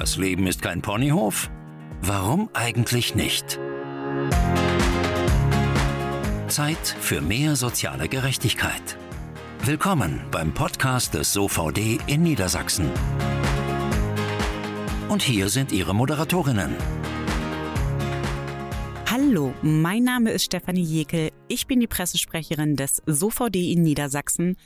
Das Leben ist kein Ponyhof? Warum eigentlich nicht? Zeit für mehr soziale Gerechtigkeit. Willkommen beim Podcast des SOVD in Niedersachsen. Und hier sind Ihre Moderatorinnen. Hallo, mein Name ist Stefanie Jekel. Ich bin die Pressesprecherin des SOVD in Niedersachsen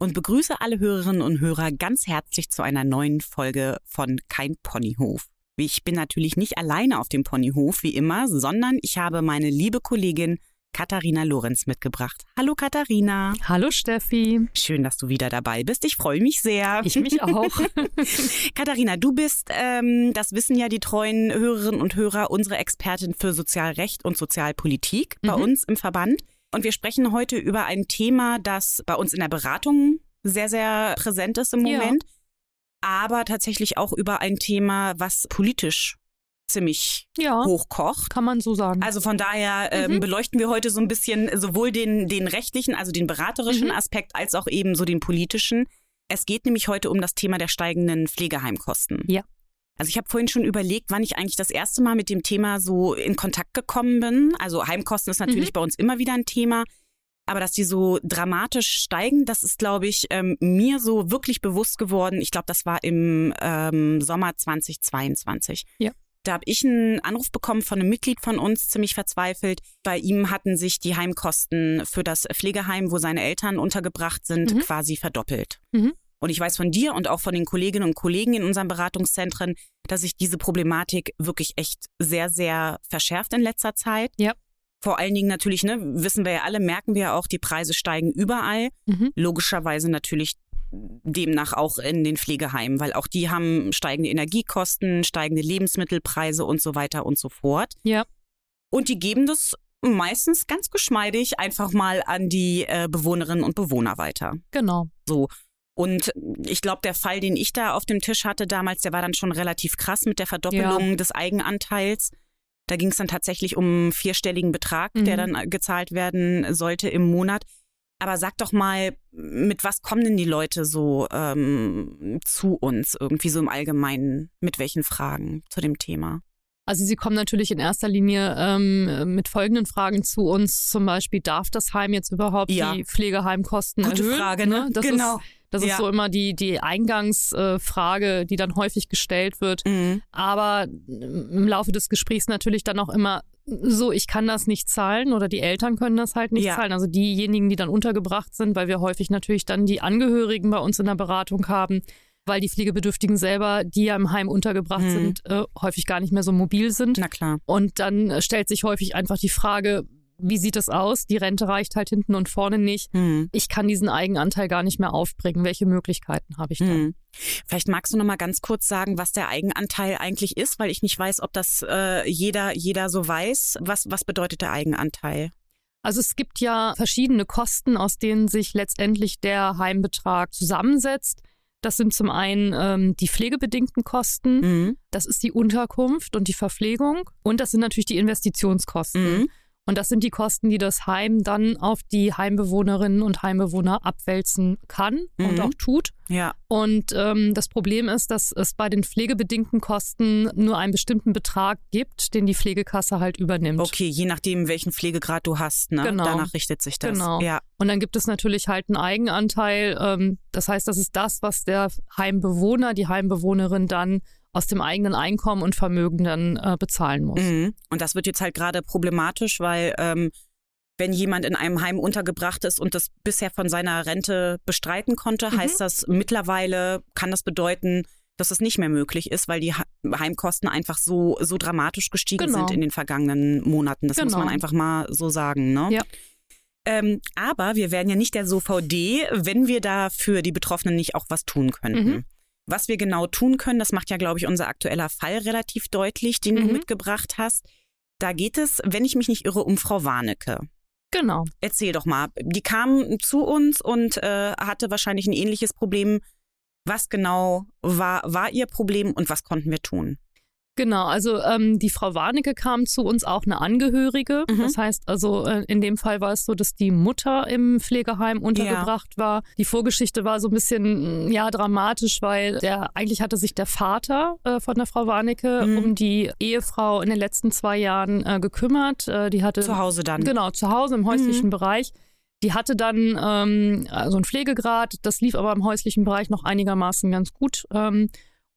und begrüße alle Hörerinnen und Hörer ganz herzlich zu einer neuen Folge von Kein Ponyhof. Ich bin natürlich nicht alleine auf dem Ponyhof wie immer, sondern ich habe meine liebe Kollegin Katharina Lorenz mitgebracht. Hallo Katharina. Hallo Steffi. Schön, dass du wieder dabei bist. Ich freue mich sehr. Ich mich auch. Katharina, du bist, ähm, das wissen ja die treuen Hörerinnen und Hörer, unsere Expertin für Sozialrecht und Sozialpolitik bei mhm. uns im Verband. Und wir sprechen heute über ein Thema, das bei uns in der Beratung sehr, sehr präsent ist im Moment. Ja. Aber tatsächlich auch über ein Thema, was politisch ziemlich ja, hochkocht. Kann man so sagen. Also von daher ähm, mhm. beleuchten wir heute so ein bisschen sowohl den, den rechtlichen, also den beraterischen mhm. Aspekt, als auch eben so den politischen. Es geht nämlich heute um das Thema der steigenden Pflegeheimkosten. Ja. Also ich habe vorhin schon überlegt, wann ich eigentlich das erste Mal mit dem Thema so in Kontakt gekommen bin. Also Heimkosten ist natürlich mhm. bei uns immer wieder ein Thema. Aber dass die so dramatisch steigen, das ist, glaube ich, ähm, mir so wirklich bewusst geworden. Ich glaube, das war im ähm, Sommer 2022. Ja. Da habe ich einen Anruf bekommen von einem Mitglied von uns, ziemlich verzweifelt. Bei ihm hatten sich die Heimkosten für das Pflegeheim, wo seine Eltern untergebracht sind, mhm. quasi verdoppelt. Mhm. Und ich weiß von dir und auch von den Kolleginnen und Kollegen in unseren Beratungszentren, dass sich diese Problematik wirklich echt sehr, sehr verschärft in letzter Zeit. Ja. Vor allen Dingen natürlich, ne, wissen wir ja alle, merken wir ja auch, die Preise steigen überall. Mhm. Logischerweise natürlich demnach auch in den Pflegeheimen, weil auch die haben steigende Energiekosten, steigende Lebensmittelpreise und so weiter und so fort. Ja. Und die geben das meistens ganz geschmeidig einfach mal an die äh, Bewohnerinnen und Bewohner weiter. Genau. So. Und ich glaube, der Fall, den ich da auf dem Tisch hatte damals, der war dann schon relativ krass mit der Verdoppelung ja. des Eigenanteils. Da ging es dann tatsächlich um einen vierstelligen Betrag, mhm. der dann gezahlt werden sollte im Monat. Aber sag doch mal, mit was kommen denn die Leute so ähm, zu uns irgendwie so im Allgemeinen? Mit welchen Fragen zu dem Thema? Also sie kommen natürlich in erster Linie ähm, mit folgenden Fragen zu uns. Zum Beispiel, darf das Heim jetzt überhaupt ja. die Pflegeheimkosten Gute erhöhen? Frage, ne? Das genau. Ist, das ja. ist so immer die, die Eingangsfrage, die dann häufig gestellt wird. Mhm. Aber im Laufe des Gesprächs natürlich dann auch immer so, ich kann das nicht zahlen oder die Eltern können das halt nicht ja. zahlen. Also diejenigen, die dann untergebracht sind, weil wir häufig natürlich dann die Angehörigen bei uns in der Beratung haben, weil die Pflegebedürftigen selber, die ja im Heim untergebracht mhm. sind, äh, häufig gar nicht mehr so mobil sind. Na klar. Und dann äh, stellt sich häufig einfach die Frage, wie sieht es aus? Die Rente reicht halt hinten und vorne nicht. Mhm. Ich kann diesen Eigenanteil gar nicht mehr aufbringen. Welche Möglichkeiten habe ich dann? Mhm. Vielleicht magst du noch mal ganz kurz sagen, was der Eigenanteil eigentlich ist, weil ich nicht weiß, ob das äh, jeder jeder so weiß. Was was bedeutet der Eigenanteil? Also es gibt ja verschiedene Kosten, aus denen sich letztendlich der Heimbetrag zusammensetzt. Das sind zum einen ähm, die pflegebedingten Kosten, mhm. das ist die Unterkunft und die Verpflegung und das sind natürlich die Investitionskosten. Mhm. Und das sind die Kosten, die das Heim dann auf die Heimbewohnerinnen und Heimbewohner abwälzen kann mhm. und auch tut. Ja. Und ähm, das Problem ist, dass es bei den pflegebedingten Kosten nur einen bestimmten Betrag gibt, den die Pflegekasse halt übernimmt. Okay, je nachdem, welchen Pflegegrad du hast, ne? Genau. Danach richtet sich das. Genau. Ja. Und dann gibt es natürlich halt einen Eigenanteil. Ähm, das heißt, das ist das, was der Heimbewohner, die Heimbewohnerin dann aus dem eigenen Einkommen und Vermögen dann äh, bezahlen muss. Mhm. Und das wird jetzt halt gerade problematisch, weil ähm, wenn jemand in einem Heim untergebracht ist und das bisher von seiner Rente bestreiten konnte, mhm. heißt das mittlerweile, kann das bedeuten, dass es nicht mehr möglich ist, weil die Heimkosten einfach so, so dramatisch gestiegen genau. sind in den vergangenen Monaten. Das genau. muss man genau. einfach mal so sagen. Ne? Ja. Ähm, aber wir wären ja nicht der SOVD, wenn wir da für die Betroffenen nicht auch was tun könnten. Mhm. Was wir genau tun können, das macht ja, glaube ich, unser aktueller Fall relativ deutlich, den mhm. du mitgebracht hast. Da geht es, wenn ich mich nicht irre, um Frau Warnecke. Genau. Erzähl doch mal. Die kam zu uns und äh, hatte wahrscheinlich ein ähnliches Problem. Was genau war, war ihr Problem und was konnten wir tun? Genau, also ähm, die Frau Warnecke kam zu uns auch eine Angehörige. Mhm. Das heißt also, äh, in dem Fall war es so, dass die Mutter im Pflegeheim untergebracht ja. war. Die Vorgeschichte war so ein bisschen, mm, ja, dramatisch, weil der, eigentlich hatte sich der Vater äh, von der Frau Warnecke mhm. um die Ehefrau in den letzten zwei Jahren äh, gekümmert. Äh, die hatte. Zu Hause dann. Genau, zu Hause im häuslichen mhm. Bereich. Die hatte dann ähm, so also einen Pflegegrad, das lief aber im häuslichen Bereich noch einigermaßen ganz gut. Ähm,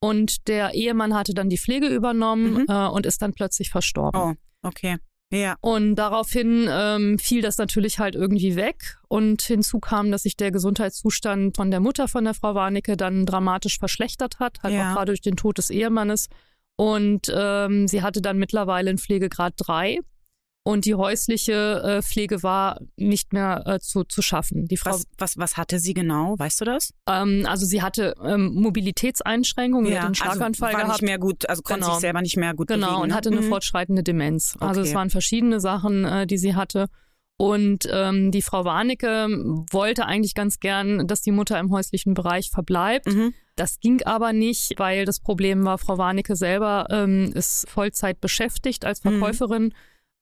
und der Ehemann hatte dann die Pflege übernommen mhm. äh, und ist dann plötzlich verstorben. Oh, okay. Ja. Und daraufhin ähm, fiel das natürlich halt irgendwie weg. Und hinzu kam, dass sich der Gesundheitszustand von der Mutter von der Frau Warnecke dann dramatisch verschlechtert hat, halt ja. auch gerade durch den Tod des Ehemannes. Und ähm, sie hatte dann mittlerweile einen Pflegegrad 3 und die häusliche äh, Pflege war nicht mehr äh, zu, zu schaffen. Die Frau, was, was, was hatte sie genau? Weißt du das? Ähm, also sie hatte ähm, Mobilitätseinschränkungen, ja, einen also Schlaganfall also war gehabt. nicht mehr gut, also konnte genau. sich selber nicht mehr gut genau, bewegen. Genau, und ne? hatte eine mhm. fortschreitende Demenz. Also okay. es waren verschiedene Sachen, äh, die sie hatte. Und ähm, die Frau Warnecke wollte eigentlich ganz gern, dass die Mutter im häuslichen Bereich verbleibt. Mhm. Das ging aber nicht, weil das Problem war, Frau Warnecke selber ähm, ist Vollzeit beschäftigt als mhm. Verkäuferin. Mhm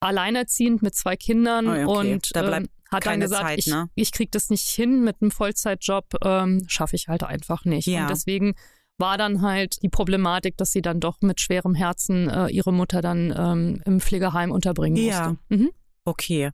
alleinerziehend mit zwei Kindern oh, okay. und da ähm, hat dann gesagt, Zeit, ich, ne? ich krieg das nicht hin mit einem Vollzeitjob, ähm, schaffe ich halt einfach nicht. Ja. Und deswegen war dann halt die Problematik, dass sie dann doch mit schwerem Herzen äh, ihre Mutter dann ähm, im Pflegeheim unterbringen ja. musste. Mhm. Okay.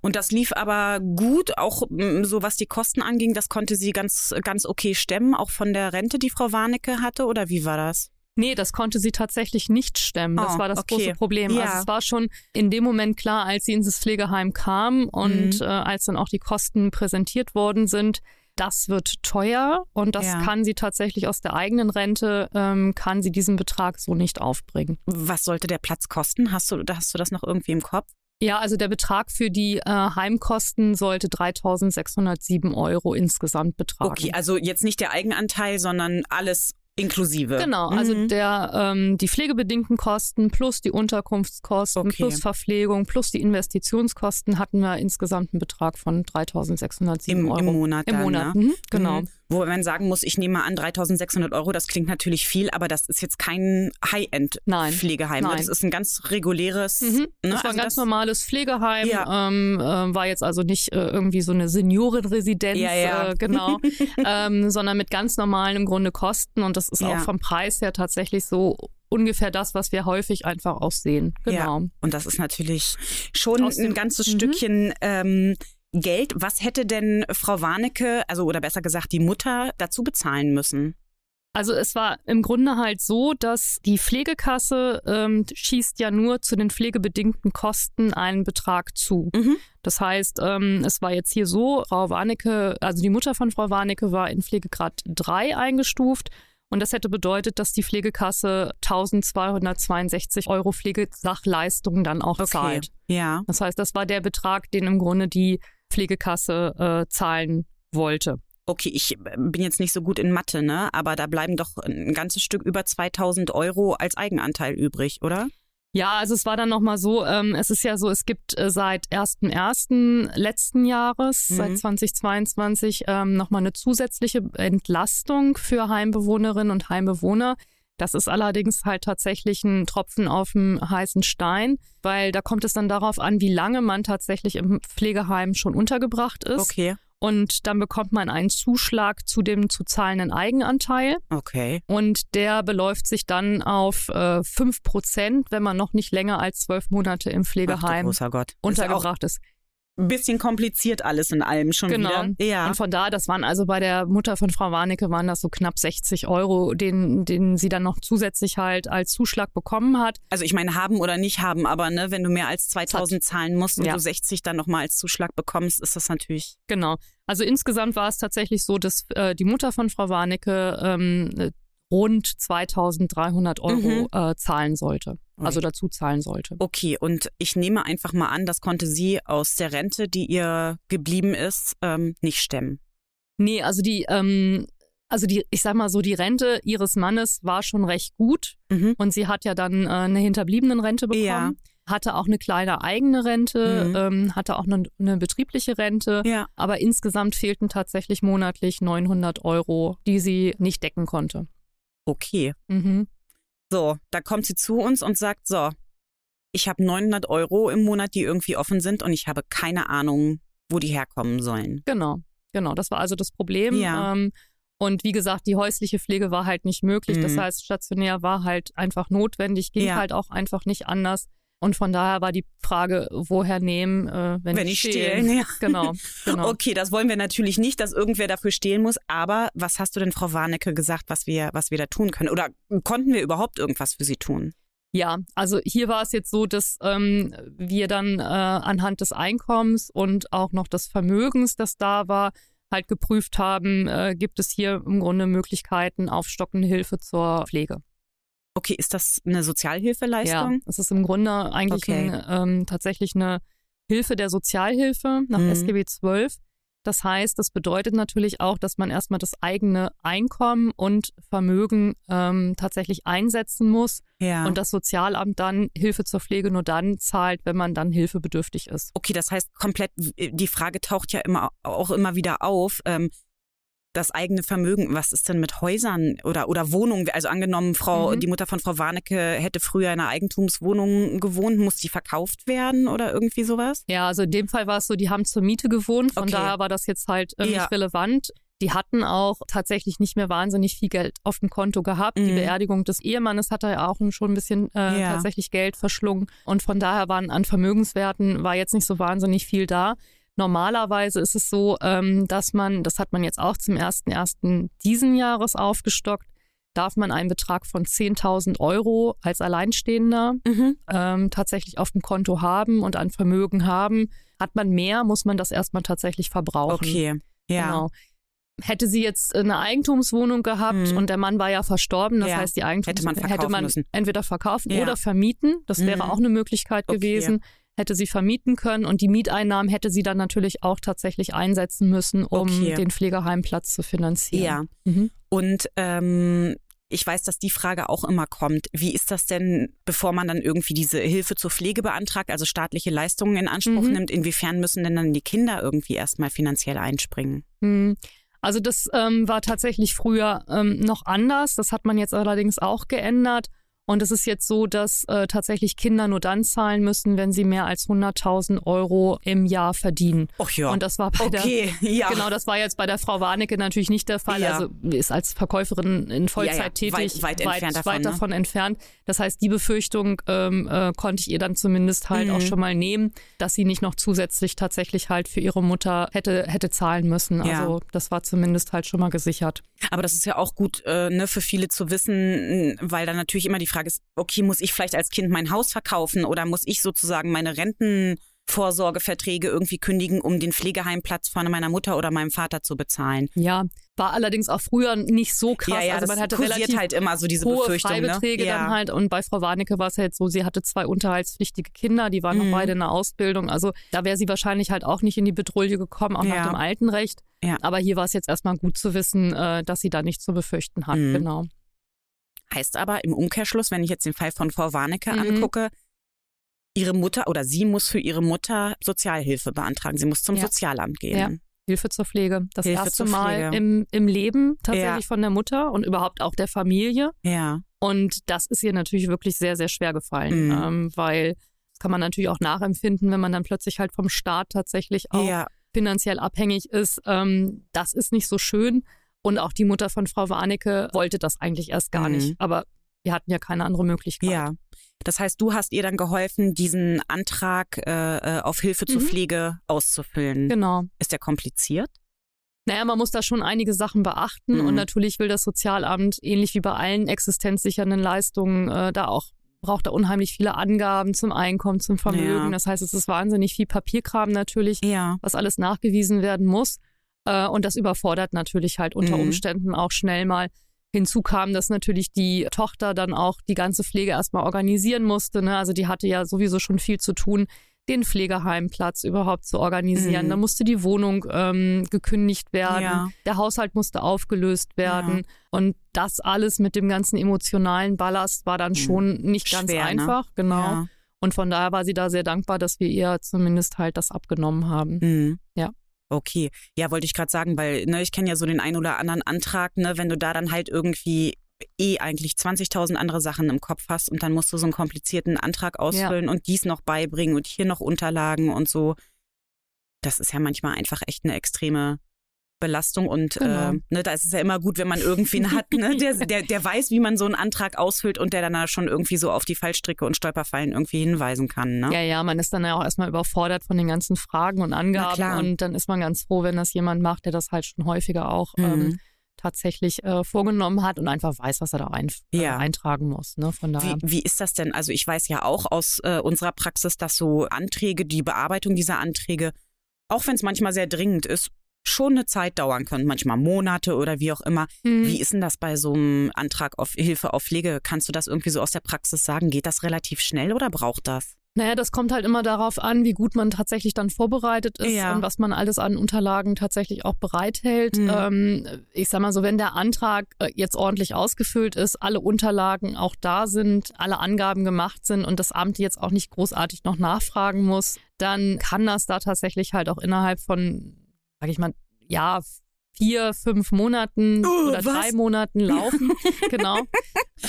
Und das lief aber gut, auch so was die Kosten anging, das konnte sie ganz, ganz okay stemmen, auch von der Rente, die Frau Warnecke hatte, oder wie war das? Nee, das konnte sie tatsächlich nicht stemmen. Das oh, war das okay. große Problem. Ja. Also es war schon in dem Moment klar, als sie ins Pflegeheim kam und mhm. äh, als dann auch die Kosten präsentiert worden sind, das wird teuer und das ja. kann sie tatsächlich aus der eigenen Rente, ähm, kann sie diesen Betrag so nicht aufbringen. Was sollte der Platz kosten? Hast du, hast du das noch irgendwie im Kopf? Ja, also der Betrag für die äh, Heimkosten sollte 3.607 Euro insgesamt betragen. Okay, also jetzt nicht der Eigenanteil, sondern alles Inklusive. Genau, also mhm. der ähm, die pflegebedingten Kosten plus die Unterkunftskosten okay. plus Verpflegung plus die Investitionskosten hatten wir insgesamt einen Betrag von 3.607 Euro. Im Monat. Im dann, Monat, ne? mhm, genau. Mhm. Wo man sagen muss, ich nehme mal an, 3.600 Euro, das klingt natürlich viel, aber das ist jetzt kein High-End-Pflegeheim. Ne? Das ist ein ganz reguläres. Mhm. Ne? Das war also ein ganz normales Pflegeheim, ja. ähm, äh, war jetzt also nicht äh, irgendwie so eine Seniorenresidenz, ja, ja. Äh, genau, ähm, sondern mit ganz normalen im Grunde Kosten und das ist auch vom Preis her tatsächlich so ungefähr das, was wir häufig einfach auch sehen. Genau. Ja. Und das ist natürlich schon ein ganzes mhm. Stückchen ähm, Geld. Was hätte denn Frau Warnecke, also oder besser gesagt die Mutter, dazu bezahlen müssen? Also es war im Grunde halt so, dass die Pflegekasse ähm, schießt ja nur zu den pflegebedingten Kosten einen Betrag zu. Mhm. Das heißt, ähm, es war jetzt hier so, Frau Warnecke, also die Mutter von Frau Warnecke war in Pflegegrad 3 eingestuft und das hätte bedeutet, dass die Pflegekasse 1262 Euro Pflegesachleistungen dann auch okay. zahlt. Ja. Das heißt, das war der Betrag, den im Grunde die Pflegekasse äh, zahlen wollte. Okay, ich äh, bin jetzt nicht so gut in Mathe, ne? Aber da bleiben doch ein ganzes Stück über 2000 Euro als Eigenanteil übrig, oder? Ja, also es war dann nochmal so, ähm, es ist ja so, es gibt äh, seit 1.1. letzten Jahres, mhm. seit 2022, ähm, nochmal eine zusätzliche Entlastung für Heimbewohnerinnen und Heimbewohner. Das ist allerdings halt tatsächlich ein Tropfen auf dem heißen Stein, weil da kommt es dann darauf an, wie lange man tatsächlich im Pflegeheim schon untergebracht ist. Okay. Und dann bekommt man einen Zuschlag zu dem zu zahlenden Eigenanteil. Okay. Und der beläuft sich dann auf äh, 5 Prozent, wenn man noch nicht länger als zwölf Monate im Pflegeheim Ach, untergebracht ist. Bisschen kompliziert alles in allem schon genau. wieder. Ja. Und von da, das waren also bei der Mutter von Frau Warnecke waren das so knapp 60 Euro, den, den sie dann noch zusätzlich halt als Zuschlag bekommen hat. Also ich meine, haben oder nicht haben, aber ne, wenn du mehr als 2000 zahlen musst und ja. du 60 dann nochmal als Zuschlag bekommst, ist das natürlich. Genau. Also insgesamt war es tatsächlich so, dass äh, die Mutter von Frau Warnecke ähm, rund 2300 Euro mhm. äh, zahlen sollte. Also dazu zahlen sollte. Okay, und ich nehme einfach mal an, das konnte sie aus der Rente, die ihr geblieben ist, ähm, nicht stemmen. Nee, also die, ähm, also die, ich sag mal so, die Rente ihres Mannes war schon recht gut mhm. und sie hat ja dann äh, eine hinterbliebenen Rente bekommen. Ja. Hatte auch eine kleine eigene Rente, mhm. ähm, hatte auch eine, eine betriebliche Rente, ja. aber insgesamt fehlten tatsächlich monatlich 900 Euro, die sie nicht decken konnte. Okay. Mhm. So, da kommt sie zu uns und sagt, so, ich habe 900 Euro im Monat, die irgendwie offen sind und ich habe keine Ahnung, wo die herkommen sollen. Genau, genau. Das war also das Problem. Ja. Ähm, und wie gesagt, die häusliche Pflege war halt nicht möglich. Mhm. Das heißt, stationär war halt einfach notwendig, ging ja. halt auch einfach nicht anders. Und von daher war die Frage, woher nehmen, äh, wenn, wenn ich stehlen. Ja. Genau, genau. Okay, das wollen wir natürlich nicht, dass irgendwer dafür stehlen muss. Aber was hast du denn, Frau Warnecke, gesagt, was wir, was wir da tun können? Oder konnten wir überhaupt irgendwas für sie tun? Ja, also hier war es jetzt so, dass ähm, wir dann äh, anhand des Einkommens und auch noch des Vermögens, das da war, halt geprüft haben, äh, gibt es hier im Grunde Möglichkeiten, aufstockende Hilfe zur Pflege. Okay, ist das eine Sozialhilfeleistung? Ja, es ist im Grunde eigentlich okay. ein, ähm, tatsächlich eine Hilfe der Sozialhilfe nach mhm. SGB 12. Das heißt, das bedeutet natürlich auch, dass man erstmal das eigene Einkommen und Vermögen ähm, tatsächlich einsetzen muss ja. und das Sozialamt dann Hilfe zur Pflege nur dann zahlt, wenn man dann hilfebedürftig ist. Okay, das heißt komplett, die Frage taucht ja immer auch immer wieder auf. Ähm, das eigene Vermögen, was ist denn mit Häusern oder, oder Wohnungen? Also angenommen, Frau, mhm. die Mutter von Frau Warnecke hätte früher in einer Eigentumswohnung gewohnt, muss die verkauft werden oder irgendwie sowas? Ja, also in dem Fall war es so, die haben zur Miete gewohnt, von okay. daher war das jetzt halt äh, nicht ja. relevant. Die hatten auch tatsächlich nicht mehr wahnsinnig viel Geld auf dem Konto gehabt. Mhm. Die Beerdigung des Ehemannes hat ja auch schon ein bisschen äh, ja. tatsächlich Geld verschlungen. Und von daher waren an Vermögenswerten war jetzt nicht so wahnsinnig viel da. Normalerweise ist es so, ähm, dass man, das hat man jetzt auch zum 1.1. diesen Jahres aufgestockt, darf man einen Betrag von 10.000 Euro als Alleinstehender mhm. ähm, tatsächlich auf dem Konto haben und ein Vermögen haben. Hat man mehr, muss man das erstmal tatsächlich verbrauchen. Okay, ja. Genau. Hätte sie jetzt eine Eigentumswohnung gehabt mhm. und der Mann war ja verstorben, das ja. heißt, die Eigentumswohnung hätte man, hätte man entweder verkaufen ja. oder vermieten. Das mhm. wäre auch eine Möglichkeit okay. gewesen hätte sie vermieten können und die Mieteinnahmen hätte sie dann natürlich auch tatsächlich einsetzen müssen, um okay. den Pflegeheimplatz zu finanzieren. Ja. Mhm. Und ähm, ich weiß, dass die Frage auch immer kommt. Wie ist das denn, bevor man dann irgendwie diese Hilfe zur Pflege beantragt, also staatliche Leistungen in Anspruch mhm. nimmt? Inwiefern müssen denn dann die Kinder irgendwie erstmal finanziell einspringen? Mhm. Also das ähm, war tatsächlich früher ähm, noch anders. Das hat man jetzt allerdings auch geändert. Und es ist jetzt so, dass äh, tatsächlich Kinder nur dann zahlen müssen, wenn sie mehr als 100.000 Euro im Jahr verdienen. Ach ja. Und das war bei okay, der, ja. genau, das war jetzt bei der Frau Warnecke natürlich nicht der Fall. Ja. Also ist als Verkäuferin in Vollzeit ja, ja. tätig, weit, weit, weit, entfernt, davon, weit davon ne? entfernt. Das heißt, die Befürchtung ähm, äh, konnte ich ihr dann zumindest halt mhm. auch schon mal nehmen, dass sie nicht noch zusätzlich tatsächlich halt für ihre Mutter hätte hätte zahlen müssen. Also das war zumindest halt schon mal gesichert. Aber das ist ja auch gut äh, ne, für viele zu wissen, weil dann natürlich immer die Frage ist, okay, muss ich vielleicht als Kind mein Haus verkaufen oder muss ich sozusagen meine Renten Vorsorgeverträge irgendwie kündigen, um den Pflegeheimplatz von meiner Mutter oder meinem Vater zu bezahlen. Ja, war allerdings auch früher nicht so krass. Ja, ja, also man hatte relativ halt immer so diese hohe ne? Freibeträge ne? dann halt. Und bei Frau Warnecke war es halt so, sie hatte zwei unterhaltspflichtige Kinder, die waren mhm. noch beide in der Ausbildung. Also da wäre sie wahrscheinlich halt auch nicht in die Betrouille gekommen, auch ja. nach dem alten Recht. Ja. Aber hier war es jetzt erstmal gut zu wissen, äh, dass sie da nichts zu befürchten hat. Mhm. Genau. Heißt aber im Umkehrschluss, wenn ich jetzt den Fall von Frau Warnecke mhm. angucke, ihre Mutter oder sie muss für ihre Mutter Sozialhilfe beantragen. Sie muss zum ja. Sozialamt gehen. Ja. Hilfe zur Pflege. Das Hilfe erste Mal im, im Leben tatsächlich ja. von der Mutter und überhaupt auch der Familie. Ja. Und das ist ihr natürlich wirklich sehr, sehr schwer gefallen, mhm. ähm, weil das kann man natürlich auch nachempfinden, wenn man dann plötzlich halt vom Staat tatsächlich auch finanziell abhängig ist. Ähm, das ist nicht so schön. Und auch die Mutter von Frau Warnecke wollte das eigentlich erst gar mhm. nicht. Aber wir hatten ja keine andere Möglichkeit. Ja. Das heißt, du hast ihr dann geholfen, diesen Antrag äh, äh auf Hilfe zur mhm. Pflege auszufüllen. Genau. Ist der kompliziert? Naja, man muss da schon einige Sachen beachten mhm. und natürlich will das Sozialamt, ähnlich wie bei allen existenzsichernden Leistungen, äh, da auch braucht da unheimlich viele Angaben zum Einkommen, zum Vermögen. Ja. Das heißt, es ist wahnsinnig viel Papierkram natürlich, ja. was alles nachgewiesen werden muss. Äh, und das überfordert natürlich halt unter mhm. Umständen auch schnell mal. Hinzu kam, dass natürlich die Tochter dann auch die ganze Pflege erstmal organisieren musste. Ne? Also die hatte ja sowieso schon viel zu tun, den Pflegeheimplatz überhaupt zu organisieren. Mhm. Da musste die Wohnung ähm, gekündigt werden. Ja. Der Haushalt musste aufgelöst werden. Ja. Und das alles mit dem ganzen emotionalen Ballast war dann mhm. schon nicht Schwer, ganz ne? einfach. Ne? Genau. Ja. Und von daher war sie da sehr dankbar, dass wir ihr zumindest halt das abgenommen haben. Mhm. Ja. Okay, ja, wollte ich gerade sagen, weil ne, ich kenne ja so den einen oder anderen Antrag, ne, wenn du da dann halt irgendwie eh eigentlich 20.000 andere Sachen im Kopf hast und dann musst du so einen komplizierten Antrag ausfüllen ja. und dies noch beibringen und hier noch Unterlagen und so. Das ist ja manchmal einfach echt eine extreme Belastung und genau. äh, ne, da ist es ja immer gut, wenn man irgendwen hat, ne, der, der, der weiß, wie man so einen Antrag ausfüllt und der dann schon irgendwie so auf die Fallstricke und Stolperfallen irgendwie hinweisen kann. Ne? Ja, ja, man ist dann ja auch erstmal überfordert von den ganzen Fragen und Angaben und dann ist man ganz froh, wenn das jemand macht, der das halt schon häufiger auch ähm, mhm. ähm, tatsächlich äh, vorgenommen hat und einfach weiß, was er da ein, äh, ja. äh, eintragen muss. Ne? Von daher. Wie, wie ist das denn? Also ich weiß ja auch aus äh, unserer Praxis, dass so Anträge, die Bearbeitung dieser Anträge, auch wenn es manchmal sehr dringend ist, schon eine Zeit dauern können, manchmal Monate oder wie auch immer. Mhm. Wie ist denn das bei so einem Antrag auf Hilfe auf Pflege? Kannst du das irgendwie so aus der Praxis sagen? Geht das relativ schnell oder braucht das? Naja, das kommt halt immer darauf an, wie gut man tatsächlich dann vorbereitet ist ja. und was man alles an Unterlagen tatsächlich auch bereithält. Mhm. Ähm, ich sag mal so, wenn der Antrag äh, jetzt ordentlich ausgefüllt ist, alle Unterlagen auch da sind, alle Angaben gemacht sind und das Amt jetzt auch nicht großartig noch nachfragen muss, dann kann das da tatsächlich halt auch innerhalb von sage ich mal, ja, vier, fünf Monaten oh, oder was? drei Monaten laufen. genau.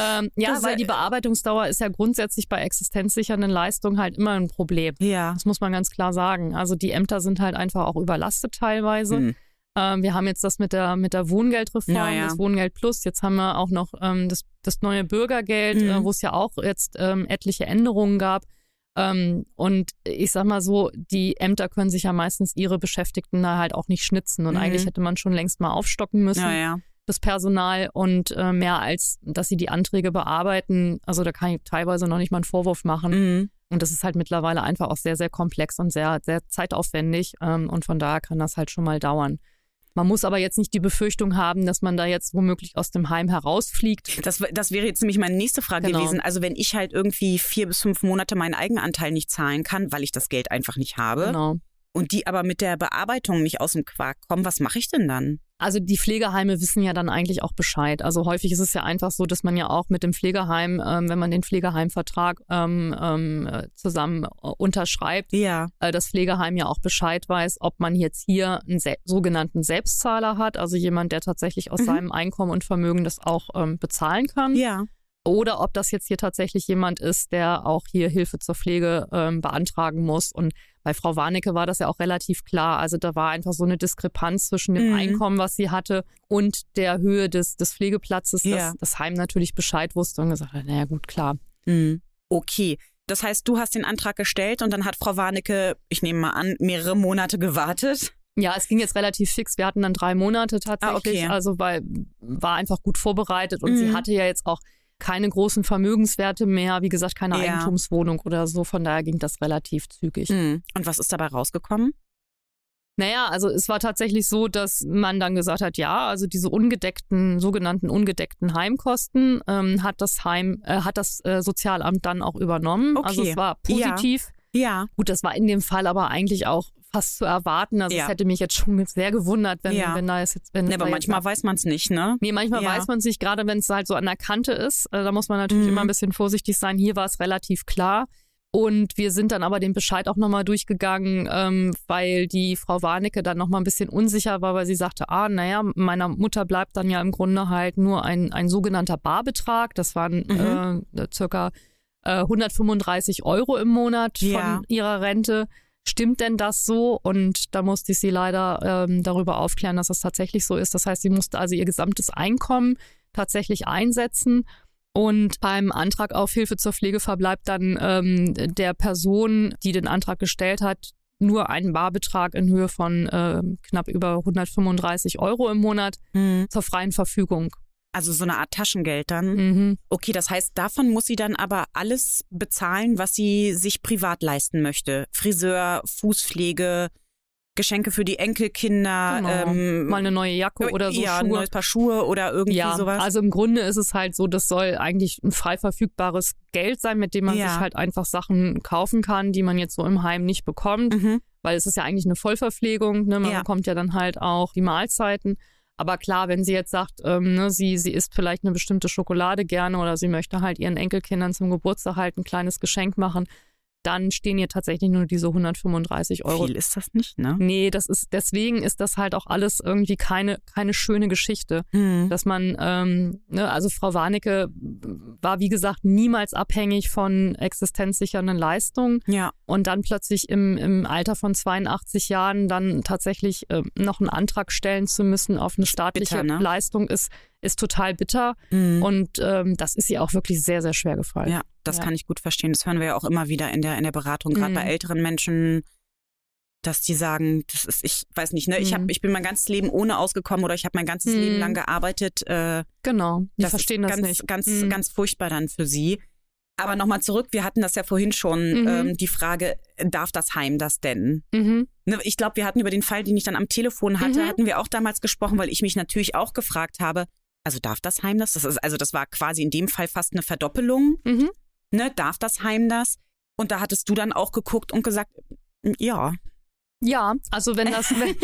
Ähm, ja, weil die Bearbeitungsdauer ist ja grundsätzlich bei existenzsichernden Leistungen halt immer ein Problem. Ja. Das muss man ganz klar sagen. Also die Ämter sind halt einfach auch überlastet teilweise. Hm. Ähm, wir haben jetzt das mit der, mit der Wohngeldreform, ja, ja. das Wohngeld Plus. Jetzt haben wir auch noch ähm, das, das neue Bürgergeld, mhm. äh, wo es ja auch jetzt ähm, etliche Änderungen gab. Ähm, und ich sag mal so, die Ämter können sich ja meistens ihre Beschäftigten da halt auch nicht schnitzen. Und mhm. eigentlich hätte man schon längst mal aufstocken müssen. Ja, ja. Das Personal und äh, mehr als, dass sie die Anträge bearbeiten. Also da kann ich teilweise noch nicht mal einen Vorwurf machen. Mhm. Und das ist halt mittlerweile einfach auch sehr, sehr komplex und sehr, sehr zeitaufwendig. Ähm, und von daher kann das halt schon mal dauern. Man muss aber jetzt nicht die Befürchtung haben, dass man da jetzt womöglich aus dem Heim herausfliegt. Das, das wäre jetzt nämlich meine nächste Frage genau. gewesen. Also wenn ich halt irgendwie vier bis fünf Monate meinen Eigenanteil nicht zahlen kann, weil ich das Geld einfach nicht habe. Genau und die aber mit der Bearbeitung nicht aus dem Quark kommen, was mache ich denn dann? Also die Pflegeheime wissen ja dann eigentlich auch Bescheid. Also häufig ist es ja einfach so, dass man ja auch mit dem Pflegeheim, ähm, wenn man den Pflegeheimvertrag ähm, ähm, zusammen äh, unterschreibt, ja. äh, das Pflegeheim ja auch Bescheid weiß, ob man jetzt hier einen sogenannten Selbstzahler hat, also jemand, der tatsächlich aus mhm. seinem Einkommen und Vermögen das auch ähm, bezahlen kann. Ja oder ob das jetzt hier tatsächlich jemand ist, der auch hier Hilfe zur Pflege ähm, beantragen muss. Und bei Frau Warnecke war das ja auch relativ klar. Also da war einfach so eine Diskrepanz zwischen dem mhm. Einkommen, was sie hatte, und der Höhe des, des Pflegeplatzes, ja. dass das Heim natürlich Bescheid wusste und gesagt hat, naja gut, klar. Mhm. Okay. Das heißt, du hast den Antrag gestellt und dann hat Frau Warnecke, ich nehme mal an, mehrere Monate gewartet. Ja, es ging jetzt relativ fix. Wir hatten dann drei Monate tatsächlich. Ah, okay. Also weil war einfach gut vorbereitet und mhm. sie hatte ja jetzt auch keine großen Vermögenswerte mehr, wie gesagt, keine ja. Eigentumswohnung oder so. Von daher ging das relativ zügig. Mhm. Und was ist dabei rausgekommen? Naja, also es war tatsächlich so, dass man dann gesagt hat, ja, also diese ungedeckten, sogenannten ungedeckten Heimkosten ähm, hat das Heim, äh, hat das äh, Sozialamt dann auch übernommen. Okay. Also es war positiv. Ja. ja. Gut, das war in dem Fall aber eigentlich auch fast zu erwarten. Also ja. es hätte mich jetzt schon sehr gewundert, wenn, ja. wenn da jetzt, wenn nee, aber manchmal weiß man es nicht, ne? Nee, manchmal ja. weiß man es nicht, gerade wenn es halt so an der Kante ist. Äh, da muss man natürlich mhm. immer ein bisschen vorsichtig sein. Hier war es relativ klar. Und wir sind dann aber den Bescheid auch nochmal durchgegangen, ähm, weil die Frau Warnecke dann nochmal ein bisschen unsicher war, weil sie sagte, ah, naja, meiner Mutter bleibt dann ja im Grunde halt nur ein, ein sogenannter Barbetrag. Das waren mhm. äh, circa äh, 135 Euro im Monat von ihrer Rente stimmt denn das so? Und da musste ich sie leider ähm, darüber aufklären, dass das tatsächlich so ist. Das heißt, sie musste also ihr gesamtes Einkommen tatsächlich einsetzen. Und beim Antrag auf Hilfe zur Pflege verbleibt dann ähm, der Person, die den Antrag gestellt hat, nur ein Barbetrag in Höhe von äh, knapp über 135 Euro im Monat mhm. zur freien Verfügung. Also so eine Art Taschengeld dann. Mhm. Okay, das heißt, davon muss sie dann aber alles bezahlen, was sie sich privat leisten möchte. Friseur, Fußpflege, Geschenke für die Enkelkinder, genau. ähm, mal eine neue Jacke oder so ja, Schuhe. ein neues Paar Schuhe oder irgendwie ja, sowas. Also im Grunde ist es halt so, das soll eigentlich ein frei verfügbares Geld sein, mit dem man ja. sich halt einfach Sachen kaufen kann, die man jetzt so im Heim nicht bekommt, mhm. weil es ist ja eigentlich eine Vollverpflegung. Ne? Man ja. bekommt ja dann halt auch die Mahlzeiten. Aber klar, wenn sie jetzt sagt, ähm, ne, sie, sie isst vielleicht eine bestimmte Schokolade gerne oder sie möchte halt ihren Enkelkindern zum Geburtstag halt ein kleines Geschenk machen, dann stehen hier tatsächlich nur diese 135 Euro. Viel ist das nicht, ne? Nee, das ist, deswegen ist das halt auch alles irgendwie keine, keine schöne Geschichte. Mhm. Dass man, ähm, ne, also Frau Warnecke war, wie gesagt, niemals abhängig von existenzsichernden Leistungen. Ja. Und dann plötzlich im, im Alter von 82 Jahren dann tatsächlich äh, noch einen Antrag stellen zu müssen auf eine staatliche bitter, ne? Leistung ist, ist total bitter. Mhm. Und ähm, das ist ihr auch wirklich sehr, sehr schwer gefallen. Ja, das ja. kann ich gut verstehen. Das hören wir ja auch immer wieder in der, in der Beratung, gerade mhm. bei älteren Menschen, dass die sagen, das ist, ich weiß nicht, ne, ich hab, mhm. ich bin mein ganzes Leben ohne ausgekommen oder ich habe mein ganzes Leben mhm. lang gearbeitet. Äh, genau, die das verstehen ist das ganz, nicht. Ganz, mhm. ganz furchtbar dann für sie. Aber nochmal zurück, wir hatten das ja vorhin schon, mhm. ähm, die Frage, darf das Heim das denn? Mhm. Ne, ich glaube, wir hatten über den Fall, den ich dann am Telefon hatte, mhm. hatten wir auch damals gesprochen, weil ich mich natürlich auch gefragt habe, also darf das Heim das? das ist, also das war quasi in dem Fall fast eine Verdoppelung. Ne, darf das Heim das? Und da hattest du dann auch geguckt und gesagt, ja, ja, also wenn das wenn,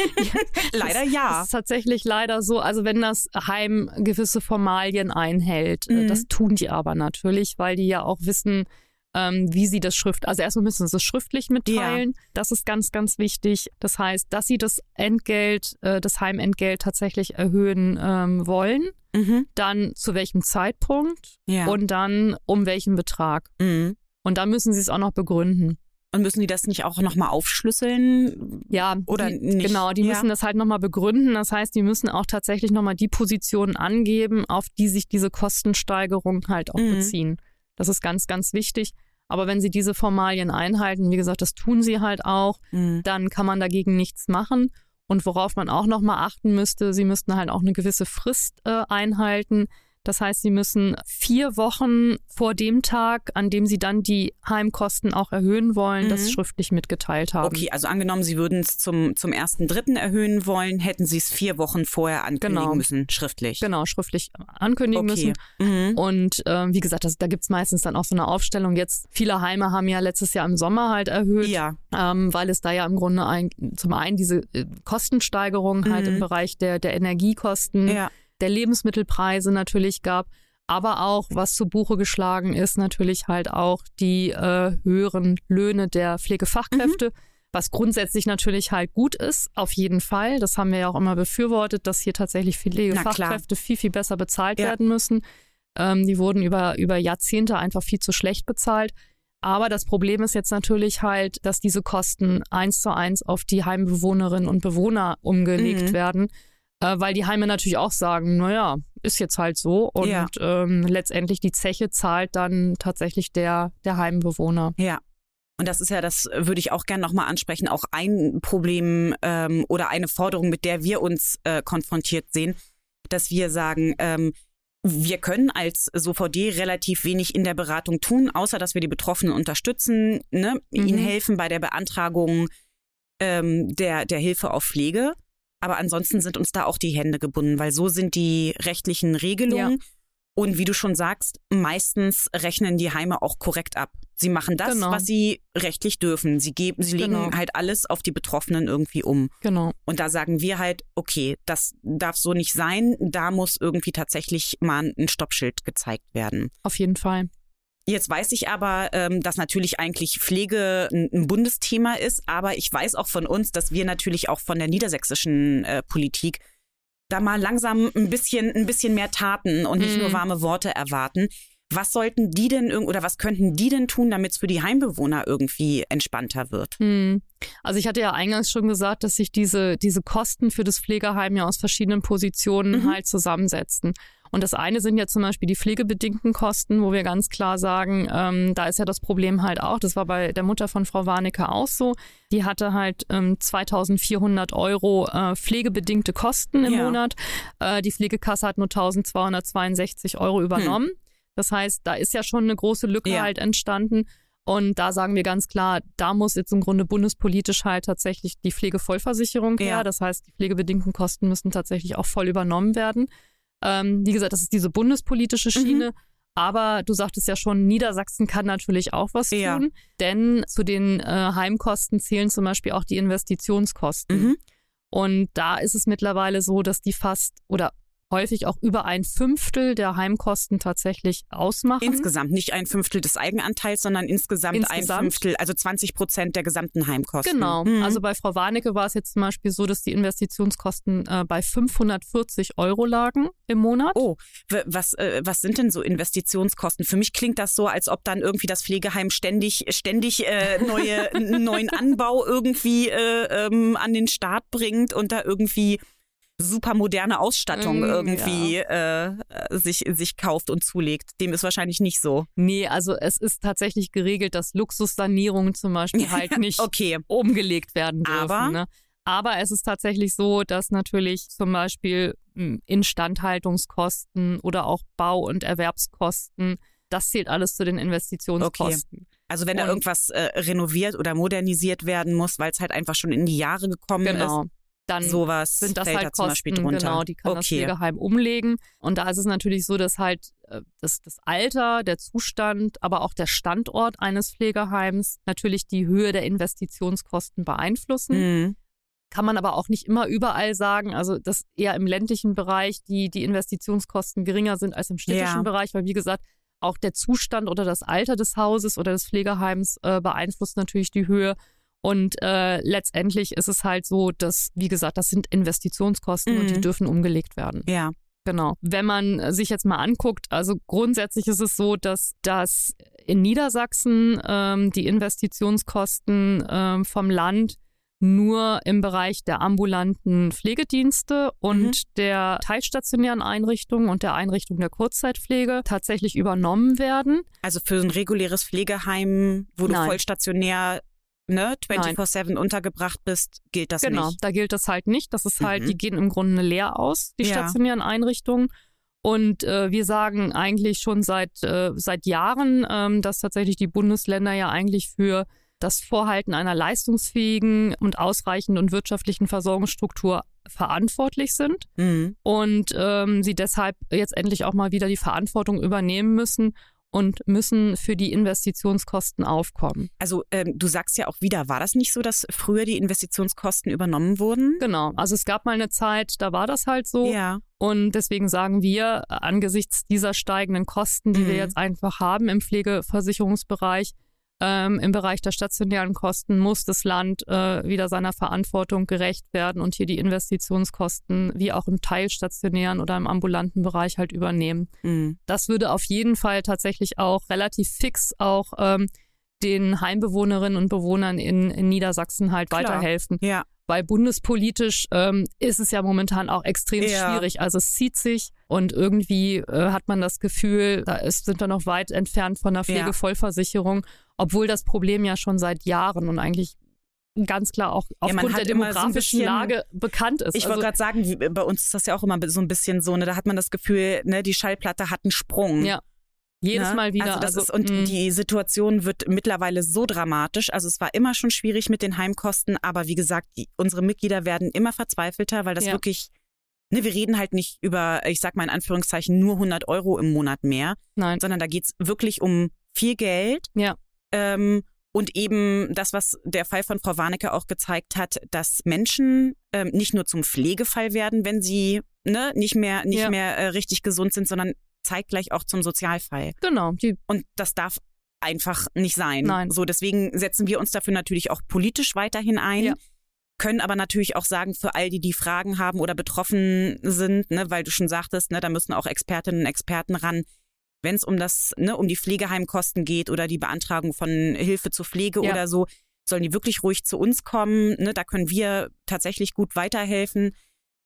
leider ja, das ist tatsächlich leider so. Also wenn das Heim gewisse Formalien einhält, äh, mhm. das tun die aber natürlich, weil die ja auch wissen, ähm, wie sie das schrift. Also erstmal müssen sie es schriftlich mitteilen. Ja. Das ist ganz, ganz wichtig. Das heißt, dass sie das Entgelt, äh, das Heimentgelt tatsächlich erhöhen ähm, wollen. Mhm. Dann zu welchem Zeitpunkt ja. und dann um welchen Betrag. Mhm. Und dann müssen sie es auch noch begründen. Und müssen die das nicht auch nochmal aufschlüsseln? Ja, oder die, nicht? Genau, die ja. müssen das halt nochmal begründen. Das heißt, die müssen auch tatsächlich nochmal die Positionen angeben, auf die sich diese Kostensteigerung halt auch mhm. beziehen. Das ist ganz, ganz wichtig. Aber wenn sie diese Formalien einhalten, wie gesagt, das tun sie halt auch, mhm. dann kann man dagegen nichts machen. Und worauf man auch nochmal achten müsste, sie müssten halt auch eine gewisse Frist äh, einhalten. Das heißt, sie müssen vier Wochen vor dem Tag, an dem sie dann die Heimkosten auch erhöhen wollen, mhm. das schriftlich mitgeteilt haben. Okay, also angenommen, sie würden es zum, zum ersten Dritten erhöhen wollen, hätten sie es vier Wochen vorher ankündigen genau. müssen, schriftlich. Genau, schriftlich ankündigen okay. müssen. Mhm. Und äh, wie gesagt, das, da gibt's meistens dann auch so eine Aufstellung. Jetzt, viele Heime haben ja letztes Jahr im Sommer halt erhöht, ja. ähm, weil es da ja im Grunde ein, zum einen diese äh, Kostensteigerung halt mhm. im Bereich der, der Energiekosten ja der Lebensmittelpreise natürlich gab, aber auch, was zu Buche geschlagen ist, natürlich halt auch die äh, höheren Löhne der Pflegefachkräfte. Mhm. Was grundsätzlich natürlich halt gut ist, auf jeden Fall. Das haben wir ja auch immer befürwortet, dass hier tatsächlich Pflegefachkräfte viel, viel besser bezahlt ja. werden müssen. Ähm, die wurden über, über Jahrzehnte einfach viel zu schlecht bezahlt. Aber das Problem ist jetzt natürlich halt, dass diese Kosten eins zu eins auf die Heimbewohnerinnen und Bewohner umgelegt mhm. werden äh, weil die Heime natürlich auch sagen, naja, ist jetzt halt so. Und ja. ähm, letztendlich die Zeche zahlt dann tatsächlich der, der Heimbewohner. Ja. Und das ist ja, das würde ich auch gerne nochmal ansprechen, auch ein Problem ähm, oder eine Forderung, mit der wir uns äh, konfrontiert sehen, dass wir sagen, ähm, wir können als SOVD relativ wenig in der Beratung tun, außer dass wir die Betroffenen unterstützen, ne, mhm. ihnen helfen bei der Beantragung ähm, der, der Hilfe auf Pflege. Aber ansonsten sind uns da auch die Hände gebunden, weil so sind die rechtlichen Regelungen. Ja. Und wie du schon sagst, meistens rechnen die Heime auch korrekt ab. Sie machen das, genau. was sie rechtlich dürfen. Sie geben, sie legen genau. halt alles auf die Betroffenen irgendwie um. Genau. Und da sagen wir halt, okay, das darf so nicht sein. Da muss irgendwie tatsächlich mal ein Stoppschild gezeigt werden. Auf jeden Fall. Jetzt weiß ich aber, ähm, dass natürlich eigentlich Pflege ein, ein, Bundesthema ist, aber ich weiß auch von uns, dass wir natürlich auch von der niedersächsischen äh, Politik da mal langsam ein bisschen, ein bisschen mehr Taten und nicht mhm. nur warme Worte erwarten. Was sollten die denn oder was könnten die denn tun, damit es für die Heimbewohner irgendwie entspannter wird? Hm. Also ich hatte ja eingangs schon gesagt, dass sich diese, diese Kosten für das Pflegeheim ja aus verschiedenen Positionen mhm. halt zusammensetzen. Und das eine sind ja zum Beispiel die pflegebedingten Kosten, wo wir ganz klar sagen, ähm, da ist ja das Problem halt auch, das war bei der Mutter von Frau Warnecke auch so, die hatte halt ähm, 2400 Euro äh, pflegebedingte Kosten im ja. Monat. Äh, die Pflegekasse hat nur 1262 Euro übernommen. Hm. Das heißt, da ist ja schon eine große Lücke ja. halt entstanden. Und da sagen wir ganz klar, da muss jetzt im Grunde bundespolitisch halt tatsächlich die Pflegevollversicherung her. Ja. Das heißt, die pflegebedingten Kosten müssen tatsächlich auch voll übernommen werden. Ähm, wie gesagt, das ist diese bundespolitische mhm. Schiene. Mhm. Aber du sagtest ja schon, Niedersachsen kann natürlich auch was ja. tun, denn zu den äh, Heimkosten zählen zum Beispiel auch die Investitionskosten. Mhm. Und da ist es mittlerweile so, dass die fast oder häufig auch über ein Fünftel der Heimkosten tatsächlich ausmachen. Insgesamt, nicht ein Fünftel des Eigenanteils, sondern insgesamt, insgesamt. ein Fünftel, also 20 Prozent der gesamten Heimkosten. Genau. Mhm. Also bei Frau Warnecke war es jetzt zum Beispiel so, dass die Investitionskosten äh, bei 540 Euro lagen im Monat. Oh, was, äh, was sind denn so Investitionskosten? Für mich klingt das so, als ob dann irgendwie das Pflegeheim ständig, ständig äh, neue, neuen Anbau irgendwie äh, ähm, an den Start bringt und da irgendwie super moderne Ausstattung mm, irgendwie ja. äh, sich, sich kauft und zulegt. Dem ist wahrscheinlich nicht so. Nee, also es ist tatsächlich geregelt, dass Luxussanierungen zum Beispiel halt nicht okay. umgelegt werden dürfen. Aber, ne? Aber es ist tatsächlich so, dass natürlich zum Beispiel hm, Instandhaltungskosten oder auch Bau- und Erwerbskosten, das zählt alles zu den Investitionskosten. Okay. Also wenn und, da irgendwas äh, renoviert oder modernisiert werden muss, weil es halt einfach schon in die Jahre gekommen genau. ist dann Sowas sind das halt da Kosten, genau, die kann okay. das Pflegeheim umlegen. Und da ist es natürlich so, dass halt äh, das, das Alter, der Zustand, aber auch der Standort eines Pflegeheims natürlich die Höhe der Investitionskosten beeinflussen. Mhm. Kann man aber auch nicht immer überall sagen, also dass eher im ländlichen Bereich die, die Investitionskosten geringer sind als im städtischen ja. Bereich, weil wie gesagt, auch der Zustand oder das Alter des Hauses oder des Pflegeheims äh, beeinflusst natürlich die Höhe. Und äh, letztendlich ist es halt so, dass, wie gesagt, das sind Investitionskosten mhm. und die mhm. dürfen umgelegt werden. Ja. Genau. Wenn man sich jetzt mal anguckt, also grundsätzlich ist es so, dass das in Niedersachsen ähm, die Investitionskosten ähm, vom Land nur im Bereich der ambulanten Pflegedienste und mhm. der teilstationären Einrichtungen und der Einrichtung der Kurzzeitpflege tatsächlich übernommen werden. Also für ein reguläres Pflegeheim, wo du Nein. vollstationär ne, 24-7 untergebracht bist, gilt das genau, nicht. Genau, da gilt das halt nicht. Das ist halt, mhm. die gehen im Grunde leer aus, die ja. stationären Einrichtungen. Und äh, wir sagen eigentlich schon seit, äh, seit Jahren, ähm, dass tatsächlich die Bundesländer ja eigentlich für das Vorhalten einer leistungsfähigen und ausreichenden und wirtschaftlichen Versorgungsstruktur verantwortlich sind mhm. und ähm, sie deshalb jetzt endlich auch mal wieder die Verantwortung übernehmen müssen und müssen für die Investitionskosten aufkommen. Also ähm, du sagst ja auch wieder, war das nicht so, dass früher die Investitionskosten übernommen wurden? Genau, also es gab mal eine Zeit, da war das halt so. Ja. Und deswegen sagen wir, angesichts dieser steigenden Kosten, die mhm. wir jetzt einfach haben im Pflegeversicherungsbereich, ähm, Im Bereich der stationären Kosten muss das Land äh, wieder seiner Verantwortung gerecht werden und hier die Investitionskosten wie auch im teilstationären oder im ambulanten Bereich halt übernehmen. Mhm. Das würde auf jeden Fall tatsächlich auch relativ fix auch ähm, den Heimbewohnerinnen und Bewohnern in, in Niedersachsen halt Klar. weiterhelfen. Ja weil bundespolitisch ähm, ist es ja momentan auch extrem ja. schwierig. Also es zieht sich und irgendwie äh, hat man das Gefühl, da ist, sind wir noch weit entfernt von der Pflegevollversicherung, obwohl das Problem ja schon seit Jahren und eigentlich ganz klar auch aufgrund ja, der demografischen so bisschen, Lage bekannt ist. Ich wollte also, gerade sagen, bei uns ist das ja auch immer so ein bisschen so, ne, da hat man das Gefühl, ne, die Schallplatte hat einen Sprung. Ja. Jedes ne? Mal wieder. Also das also, ist, und mh. die Situation wird mittlerweile so dramatisch. Also es war immer schon schwierig mit den Heimkosten, aber wie gesagt, die, unsere Mitglieder werden immer verzweifelter, weil das ja. wirklich, ne, wir reden halt nicht über, ich sag mal in Anführungszeichen, nur 100 Euro im Monat mehr, Nein. sondern da geht's wirklich um viel Geld. Ja. Ähm, und eben das, was der Fall von Frau Warnecke auch gezeigt hat, dass Menschen ähm, nicht nur zum Pflegefall werden, wenn sie ne, nicht mehr, nicht ja. mehr äh, richtig gesund sind, sondern zeitgleich auch zum Sozialfall. Genau. Und das darf einfach nicht sein. Nein. So, deswegen setzen wir uns dafür natürlich auch politisch weiterhin ein. Ja. Können aber natürlich auch sagen, für all die, die Fragen haben oder betroffen sind, ne, weil du schon sagtest, ne, da müssen auch Expertinnen und Experten ran, wenn es um das, ne, um die Pflegeheimkosten geht oder die Beantragung von Hilfe zur Pflege ja. oder so, sollen die wirklich ruhig zu uns kommen. Ne, da können wir tatsächlich gut weiterhelfen.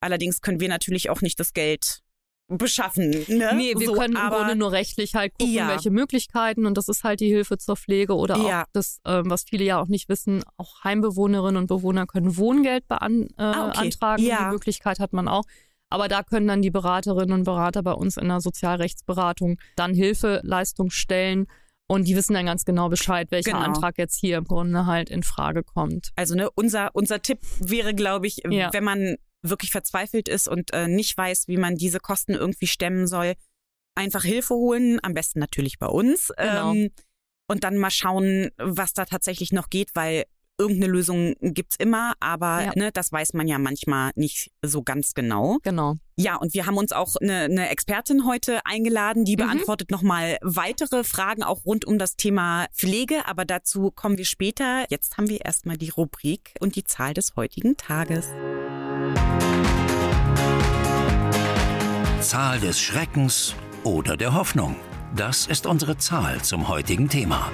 Allerdings können wir natürlich auch nicht das Geld beschaffen. Ne? Nee, wir so, können im Grunde nur rechtlich halt gucken, ja. welche Möglichkeiten und das ist halt die Hilfe zur Pflege oder ja. auch das, äh, was viele ja auch nicht wissen, auch Heimbewohnerinnen und Bewohner können Wohngeld beantragen. Äh, ah, okay. Ja. Die Möglichkeit hat man auch. Aber da können dann die Beraterinnen und Berater bei uns in der Sozialrechtsberatung dann Hilfeleistung stellen. Und die wissen dann ganz genau Bescheid, welcher genau. Antrag jetzt hier im Grunde halt in Frage kommt. Also ne, unser, unser Tipp wäre, glaube ich, ja. wenn man wirklich verzweifelt ist und äh, nicht weiß, wie man diese Kosten irgendwie stemmen soll, einfach Hilfe holen, am besten natürlich bei uns. Genau. Ähm, und dann mal schauen, was da tatsächlich noch geht, weil irgendeine Lösung gibt's immer, aber ja. ne, das weiß man ja manchmal nicht so ganz genau. Genau. Ja, und wir haben uns auch eine, eine Expertin heute eingeladen, die mhm. beantwortet nochmal weitere Fragen auch rund um das Thema Pflege, aber dazu kommen wir später. Jetzt haben wir erstmal die Rubrik und die Zahl des heutigen Tages. Zahl des Schreckens oder der Hoffnung. Das ist unsere Zahl zum heutigen Thema.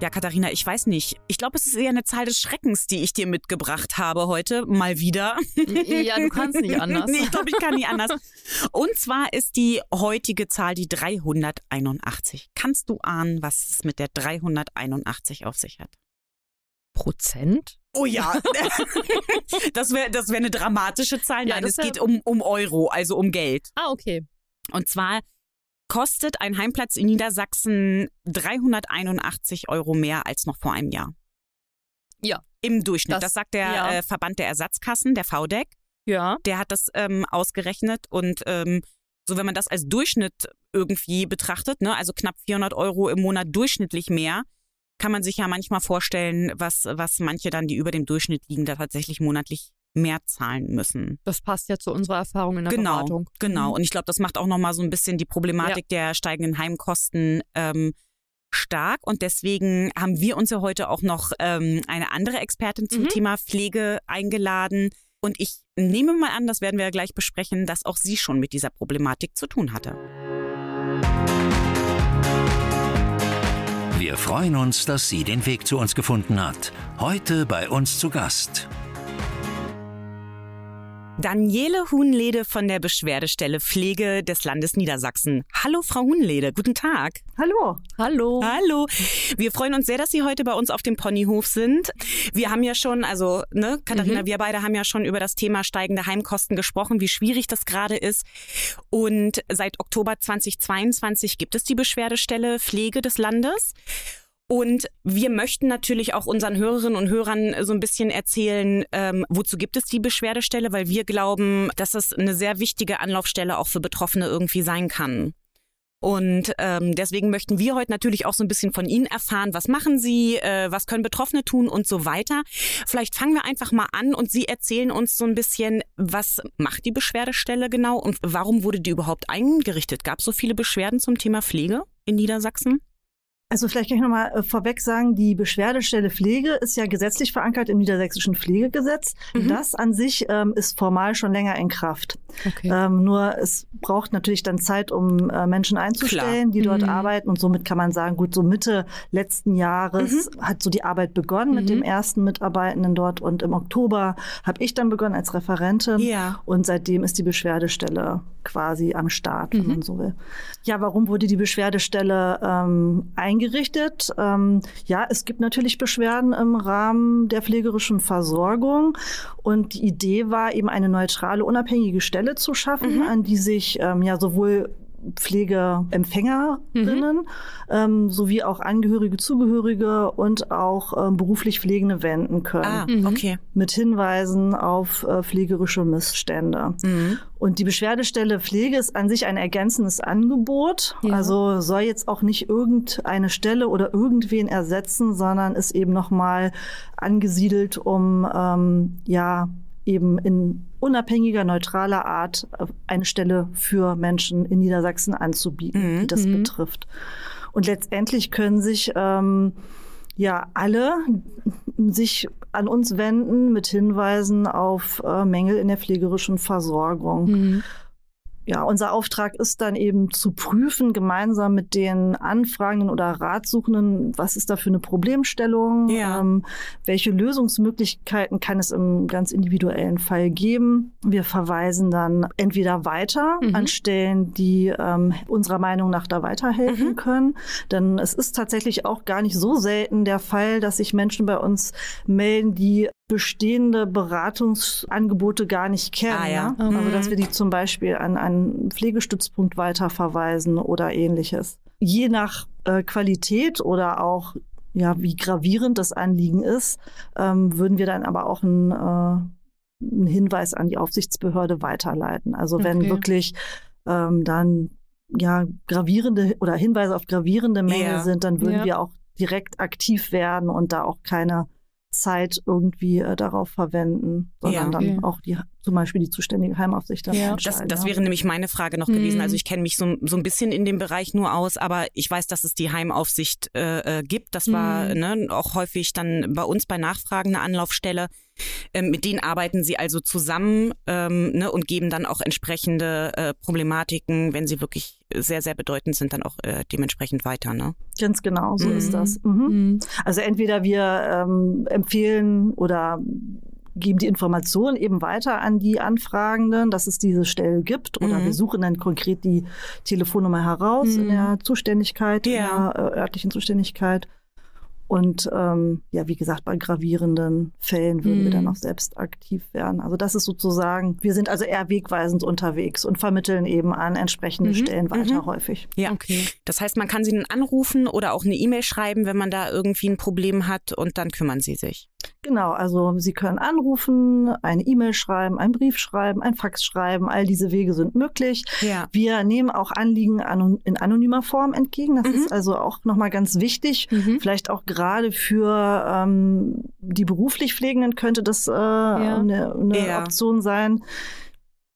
Ja, Katharina, ich weiß nicht. Ich glaube, es ist eher eine Zahl des Schreckens, die ich dir mitgebracht habe heute. Mal wieder. Ja, du kannst nicht anders. nee, ich glaube, ich kann nicht anders. Und zwar ist die heutige Zahl die 381. Kannst du ahnen, was es mit der 381 auf sich hat? Prozent? Oh ja, das wäre das wär eine dramatische Zahl. Nein, ja, es geht um, um Euro, also um Geld. Ah, okay. Und zwar kostet ein Heimplatz in Niedersachsen 381 Euro mehr als noch vor einem Jahr. Ja. Im Durchschnitt. Das, das sagt der ja. äh, Verband der Ersatzkassen, der VDEC. Ja. Der hat das ähm, ausgerechnet und ähm, so wenn man das als Durchschnitt irgendwie betrachtet, ne, also knapp 400 Euro im Monat durchschnittlich mehr, kann man sich ja manchmal vorstellen, was, was manche dann, die über dem Durchschnitt liegen, da tatsächlich monatlich mehr zahlen müssen. Das passt ja zu unserer Erfahrung in der genau, Beratung. Genau, mhm. und ich glaube, das macht auch nochmal so ein bisschen die Problematik ja. der steigenden Heimkosten ähm, stark. Und deswegen haben wir uns ja heute auch noch ähm, eine andere Expertin zum mhm. Thema Pflege eingeladen. Und ich nehme mal an, das werden wir ja gleich besprechen, dass auch sie schon mit dieser Problematik zu tun hatte. Wir freuen uns, dass sie den Weg zu uns gefunden hat. Heute bei uns zu Gast Daniele Hunlede von der Beschwerdestelle Pflege des Landes Niedersachsen. Hallo, Frau Hunlede, guten Tag. Hallo. Hallo. Hallo. Wir freuen uns sehr, dass Sie heute bei uns auf dem Ponyhof sind. Wir haben ja schon, also, ne, Katharina, mhm. wir beide haben ja schon über das Thema steigende Heimkosten gesprochen, wie schwierig das gerade ist. Und seit Oktober 2022 gibt es die Beschwerdestelle Pflege des Landes. Und wir möchten natürlich auch unseren Hörerinnen und Hörern so ein bisschen erzählen, ähm, wozu gibt es die Beschwerdestelle, weil wir glauben, dass es eine sehr wichtige Anlaufstelle auch für Betroffene irgendwie sein kann. Und ähm, deswegen möchten wir heute natürlich auch so ein bisschen von Ihnen erfahren, was machen Sie, äh, was können Betroffene tun und so weiter. Vielleicht fangen wir einfach mal an und Sie erzählen uns so ein bisschen, was macht die Beschwerdestelle genau und warum wurde die überhaupt eingerichtet? Gab es so viele Beschwerden zum Thema Pflege in Niedersachsen? Also vielleicht kann ich nochmal äh, vorweg sagen, die Beschwerdestelle Pflege ist ja gesetzlich verankert im niedersächsischen Pflegegesetz. Mhm. Das an sich ähm, ist formal schon länger in Kraft. Okay. Ähm, nur es braucht natürlich dann Zeit, um äh, Menschen einzustellen, Klar. die dort mhm. arbeiten. Und somit kann man sagen, gut, so Mitte letzten Jahres mhm. hat so die Arbeit begonnen mit dem mhm. ersten Mitarbeitenden dort. Und im Oktober habe ich dann begonnen als Referentin. Ja. Und seitdem ist die Beschwerdestelle quasi am Start, wenn mhm. man so will. Ja, warum wurde die Beschwerdestelle ähm, eingerichtet. Ähm, ja, es gibt natürlich Beschwerden im Rahmen der pflegerischen Versorgung. Und die Idee war eben eine neutrale, unabhängige Stelle zu schaffen, mhm. an die sich ähm, ja sowohl Pflegeempfängerinnen mhm. ähm, sowie auch Angehörige, Zugehörige und auch ähm, beruflich Pflegende wenden können. Ah, mhm. okay. Mit Hinweisen auf äh, pflegerische Missstände. Mhm. Und die Beschwerdestelle Pflege ist an sich ein ergänzendes Angebot. Ja. Also soll jetzt auch nicht irgendeine Stelle oder irgendwen ersetzen, sondern ist eben nochmal angesiedelt, um ähm, ja eben in unabhängiger, neutraler Art eine Stelle für Menschen in Niedersachsen anzubieten, mhm. die das mhm. betrifft. Und letztendlich können sich ähm, ja alle sich an uns wenden mit Hinweisen auf äh, Mängel in der pflegerischen Versorgung. Mhm ja, unser Auftrag ist dann eben zu prüfen, gemeinsam mit den Anfragenden oder Ratsuchenden, was ist da für eine Problemstellung, ja. ähm, welche Lösungsmöglichkeiten kann es im ganz individuellen Fall geben. Wir verweisen dann entweder weiter mhm. an Stellen, die ähm, unserer Meinung nach da weiterhelfen mhm. können. Denn es ist tatsächlich auch gar nicht so selten der Fall, dass sich Menschen bei uns melden, die bestehende Beratungsangebote gar nicht kennen. Ah, ja. ne? Also dass mhm. wir die zum Beispiel an einen Pflegestützpunkt weiterverweisen oder ähnliches. Je nach äh, Qualität oder auch ja, wie gravierend das Anliegen ist, ähm, würden wir dann aber auch einen, äh, einen Hinweis an die Aufsichtsbehörde weiterleiten. Also wenn okay. wirklich ähm, dann ja gravierende oder Hinweise auf gravierende Mängel ja. sind, dann würden ja. wir auch direkt aktiv werden und da auch keine Zeit irgendwie äh, darauf verwenden, sondern ja, dann auch die zum Beispiel die zuständige Heimaufsicht dann ja. Das, das wäre nämlich meine Frage noch mhm. gewesen. Also ich kenne mich so, so ein bisschen in dem Bereich nur aus, aber ich weiß, dass es die Heimaufsicht äh, äh gibt. Das war mhm. ne, auch häufig dann bei uns bei Nachfragen eine Anlaufstelle. Ähm, mit denen arbeiten sie also zusammen ähm, ne, und geben dann auch entsprechende äh, Problematiken, wenn sie wirklich sehr, sehr bedeutend sind, dann auch äh, dementsprechend weiter. Ne? Ganz genau, so mhm. ist das. Mhm. mhm. Also entweder wir ähm, empfehlen oder geben die Information eben weiter an die Anfragenden, dass es diese Stelle gibt oder mhm. wir suchen dann konkret die Telefonnummer heraus mhm. in der Zuständigkeit, ja. in der äh, örtlichen Zuständigkeit und ähm, ja, wie gesagt, bei gravierenden Fällen würden mhm. wir dann mhm. auch selbst aktiv werden. Also das ist sozusagen, wir sind also eher wegweisend unterwegs und vermitteln eben an entsprechende mhm. Stellen weiter mhm. häufig. Ja, okay. Das heißt, man kann sie dann anrufen oder auch eine E-Mail schreiben, wenn man da irgendwie ein Problem hat und dann kümmern sie sich. Genau, also Sie können anrufen, eine E-Mail schreiben, einen Brief schreiben, ein Fax schreiben, all diese Wege sind möglich. Ja. Wir nehmen auch Anliegen in anonymer Form entgegen. Das mhm. ist also auch nochmal ganz wichtig. Mhm. Vielleicht auch gerade für ähm, die beruflich Pflegenden könnte das äh, ja. eine, eine ja. Option sein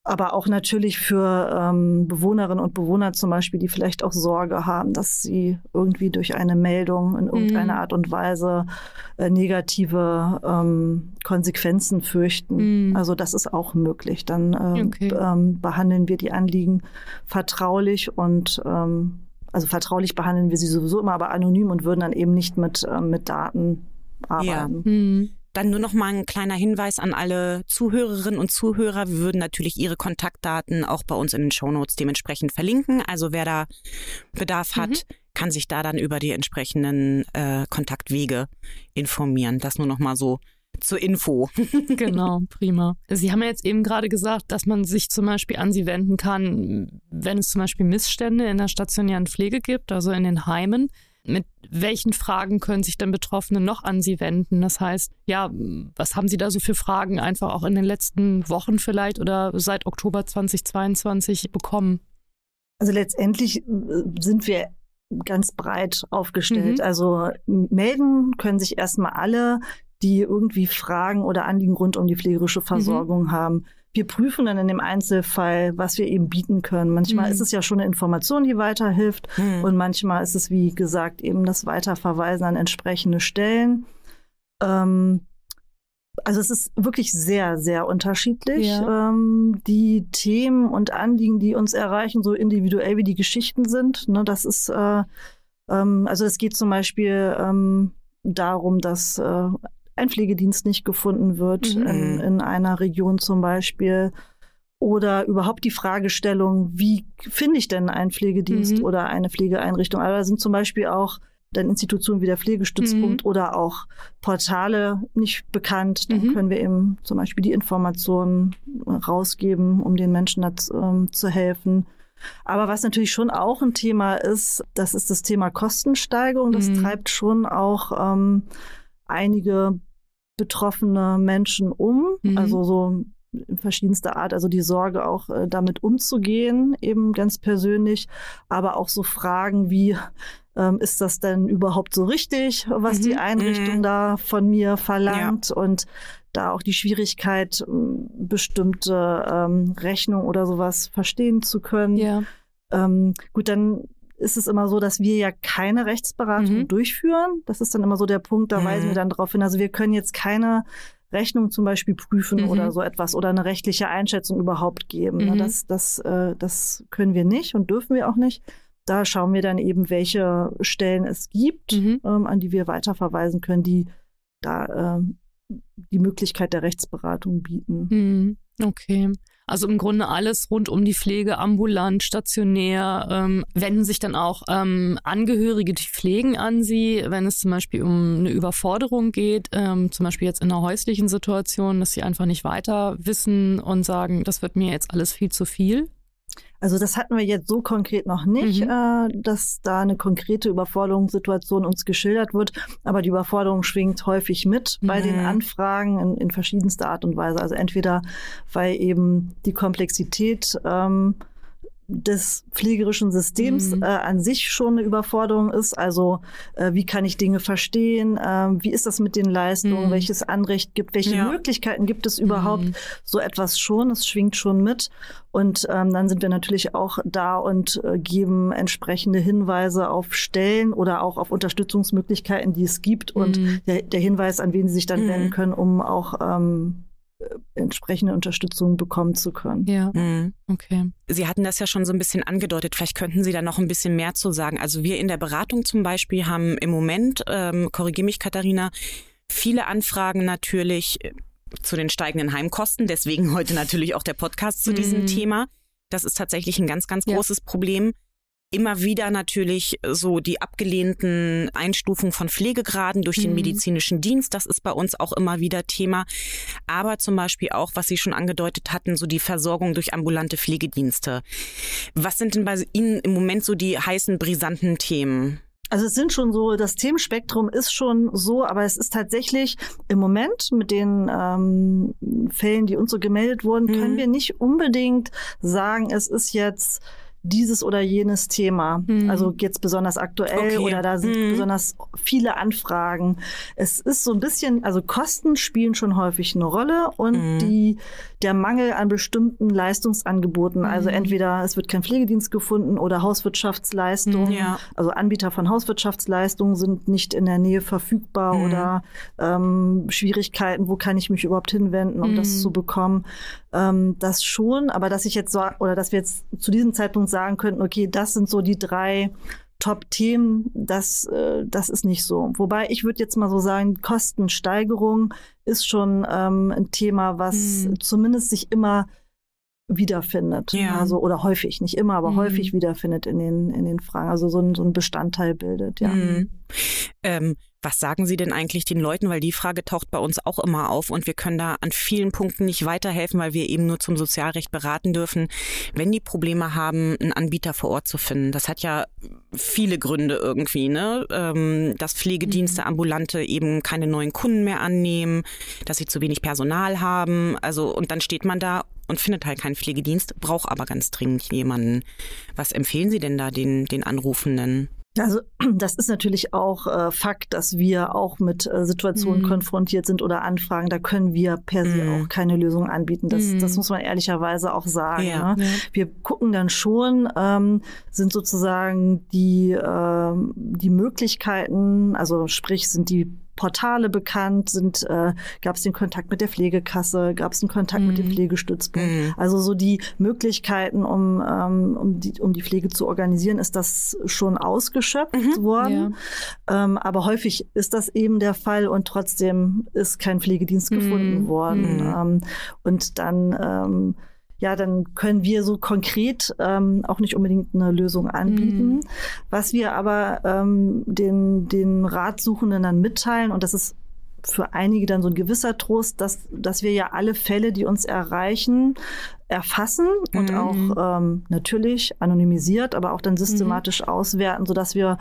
aber auch natürlich für ähm, Bewohnerinnen und Bewohner zum Beispiel, die vielleicht auch Sorge haben, dass sie irgendwie durch eine Meldung in irgendeiner mhm. Art und Weise äh, negative ähm, Konsequenzen fürchten. Mhm. Also das ist auch möglich. Dann ähm, okay. ähm, behandeln wir die Anliegen vertraulich und ähm, also vertraulich behandeln wir sie sowieso immer, aber anonym und würden dann eben nicht mit, äh, mit Daten arbeiten. Ja. Mhm. Dann nur noch mal ein kleiner Hinweis an alle Zuhörerinnen und Zuhörer. Wir würden natürlich Ihre Kontaktdaten auch bei uns in den Shownotes dementsprechend verlinken. Also wer da Bedarf hat, mhm. kann sich da dann über die entsprechenden äh, Kontaktwege informieren. Das nur noch mal so zur Info. genau, prima. Sie haben ja jetzt eben gerade gesagt, dass man sich zum Beispiel an Sie wenden kann, wenn es zum Beispiel Missstände in der stationären Pflege gibt, also in den Heimen. Mit welchen Fragen können sich denn Betroffene noch an Sie wenden? Das heißt, ja, was haben Sie da so für Fragen einfach auch in den letzten Wochen vielleicht oder seit Oktober 2022 bekommen? Also letztendlich äh, sind wir ganz breit aufgestellt. Mhm. Also melden können sich erstmal alle, die irgendwie Fragen oder Anliegen rund um die pflegerische mhm. Versorgung mhm. haben wir prüfen dann in dem Einzelfall, was wir eben bieten können. Manchmal mhm. ist es ja schon eine Information, die weiterhilft mhm. und manchmal ist es, wie gesagt, eben das Weiterverweisen an entsprechende Stellen. Ähm, also es ist wirklich sehr, sehr unterschiedlich. Ja. Ähm, die Themen und Anliegen, die uns erreichen, so individuell wie die Geschichten sind, ne, das ist, äh, ähm, also es geht zum Beispiel ähm, darum, dass äh, ein Pflegedienst nicht gefunden wird mhm. in, in einer Region zum Beispiel. Oder überhaupt die Fragestellung, wie finde ich denn einen Pflegedienst mhm. oder eine Pflegeeinrichtung? Aber da sind zum Beispiel auch dann Institutionen wie der Pflegestützpunkt mhm. oder auch Portale nicht bekannt. Dann mhm. können wir eben zum Beispiel die Informationen rausgeben, um den Menschen das, ähm, zu helfen. Aber was natürlich schon auch ein Thema ist, das ist das Thema Kostensteigerung. Das mhm. treibt schon auch ähm, einige betroffene Menschen um, mhm. also so in verschiedenster Art, also die Sorge auch äh, damit umzugehen, eben ganz persönlich, aber auch so Fragen wie, ähm, ist das denn überhaupt so richtig, was mhm. die Einrichtung mhm. da von mir verlangt ja. und da auch die Schwierigkeit, bestimmte ähm, Rechnungen oder sowas verstehen zu können. Ja. Ähm, gut, dann ist es immer so, dass wir ja keine Rechtsberatung mhm. durchführen. Das ist dann immer so der Punkt, da mhm. weisen wir dann darauf hin. Also wir können jetzt keine Rechnung zum Beispiel prüfen mhm. oder so etwas oder eine rechtliche Einschätzung überhaupt geben. Mhm. Das, das, äh, das können wir nicht und dürfen wir auch nicht. Da schauen wir dann eben, welche Stellen es gibt, mhm. ähm, an die wir weiterverweisen können, die da ähm, die Möglichkeit der Rechtsberatung bieten. Mhm. Okay. Also im Grunde alles rund um die Pflege, ambulant, stationär, ähm, wenden sich dann auch ähm, Angehörige, die pflegen an sie, wenn es zum Beispiel um eine Überforderung geht, ähm, zum Beispiel jetzt in einer häuslichen Situation, dass sie einfach nicht weiter wissen und sagen, das wird mir jetzt alles viel zu viel. Also das hatten wir jetzt so konkret noch nicht, mhm. äh, dass da eine konkrete Überforderungssituation uns geschildert wird. Aber die Überforderung schwingt häufig mit bei mhm. den Anfragen in, in, verschiedenster Art und Weise. Also entweder weil eben die Komplexität ähm, des pflegerischen Systems mhm. äh, an sich schon eine Überforderung ist. Also äh, wie kann ich Dinge verstehen? Äh, wie ist das mit den Leistungen? Mhm. Welches Anrecht gibt? Welche ja. Möglichkeiten gibt es überhaupt? Mhm. So etwas schon. Es schwingt schon mit. Und ähm, dann sind wir natürlich auch da und äh, geben entsprechende Hinweise auf Stellen oder auch auf Unterstützungsmöglichkeiten, die es gibt. Und mhm. der, der Hinweis, an wen Sie sich dann mhm. wenden können, um auch ähm, äh, entsprechende Unterstützung bekommen zu können. Ja, mhm. okay. Sie hatten das ja schon so ein bisschen angedeutet. Vielleicht könnten Sie da noch ein bisschen mehr zu sagen. Also wir in der Beratung zum Beispiel haben im Moment, ähm, korrigiere mich Katharina, viele Anfragen natürlich äh, zu den steigenden Heimkosten. Deswegen heute natürlich auch der Podcast zu mhm. diesem Thema. Das ist tatsächlich ein ganz, ganz großes ja. Problem immer wieder natürlich so die abgelehnten Einstufungen von Pflegegraden durch den mhm. medizinischen Dienst. Das ist bei uns auch immer wieder Thema. Aber zum Beispiel auch, was Sie schon angedeutet hatten, so die Versorgung durch ambulante Pflegedienste. Was sind denn bei Ihnen im Moment so die heißen, brisanten Themen? Also es sind schon so, das Themenspektrum ist schon so, aber es ist tatsächlich im Moment mit den ähm, Fällen, die uns so gemeldet wurden, mhm. können wir nicht unbedingt sagen, es ist jetzt dieses oder jenes Thema. Mhm. Also jetzt besonders aktuell okay. oder da sind mhm. besonders viele Anfragen. Es ist so ein bisschen, also Kosten spielen schon häufig eine Rolle und mhm. die, der Mangel an bestimmten Leistungsangeboten. Also mhm. entweder es wird kein Pflegedienst gefunden oder Hauswirtschaftsleistungen. Ja. Also Anbieter von Hauswirtschaftsleistungen sind nicht in der Nähe verfügbar mhm. oder ähm, Schwierigkeiten, wo kann ich mich überhaupt hinwenden, um das zu bekommen. Ähm, das schon, aber dass ich jetzt so, oder dass wir jetzt zu diesem Zeitpunkt sagen könnten, okay, das sind so die drei Top-Themen, das, äh, das ist nicht so. Wobei ich würde jetzt mal so sagen, Kostensteigerung ist schon ähm, ein Thema, was hm. zumindest sich immer wiederfindet. Ja. Also, oder häufig, nicht immer, aber mhm. häufig wiederfindet in den, in den Fragen. Also so ein, so ein Bestandteil bildet, ja. Mhm. Ähm, was sagen Sie denn eigentlich den Leuten? Weil die Frage taucht bei uns auch immer auf und wir können da an vielen Punkten nicht weiterhelfen, weil wir eben nur zum Sozialrecht beraten dürfen, wenn die Probleme haben, einen Anbieter vor Ort zu finden. Das hat ja viele Gründe irgendwie, ne? Ähm, dass Pflegedienste, mhm. ambulante eben keine neuen Kunden mehr annehmen, dass sie zu wenig Personal haben. Also, und dann steht man da und findet halt keinen Pflegedienst, braucht aber ganz dringend jemanden. Was empfehlen Sie denn da den, den Anrufenden? Also das ist natürlich auch äh, Fakt, dass wir auch mit äh, Situationen mhm. konfrontiert sind oder Anfragen. Da können wir per se mhm. auch keine Lösung anbieten. Das, mhm. das muss man ehrlicherweise auch sagen. Ja. Ne? Ja. Wir gucken dann schon, ähm, sind sozusagen die, äh, die Möglichkeiten, also sprich sind die Portale bekannt? Sind äh, gab es den Kontakt mit der Pflegekasse? Gab es einen Kontakt mhm. mit dem. Pflegestützpunkt? Mhm. Also so die Möglichkeiten, um ähm, um die um die Pflege zu organisieren, ist das schon ausgeschöpft mhm. worden. Ja. Ähm, aber häufig ist das eben der Fall und trotzdem ist kein Pflegedienst gefunden mhm. worden. Mhm. Ähm, und dann ähm, ja, dann können wir so konkret ähm, auch nicht unbedingt eine Lösung anbieten. Mhm. Was wir aber ähm, den, den Ratsuchenden dann mitteilen, und das ist für einige dann so ein gewisser Trost, dass, dass wir ja alle Fälle, die uns erreichen, erfassen und mhm. auch ähm, natürlich anonymisiert, aber auch dann systematisch mhm. auswerten, sodass wir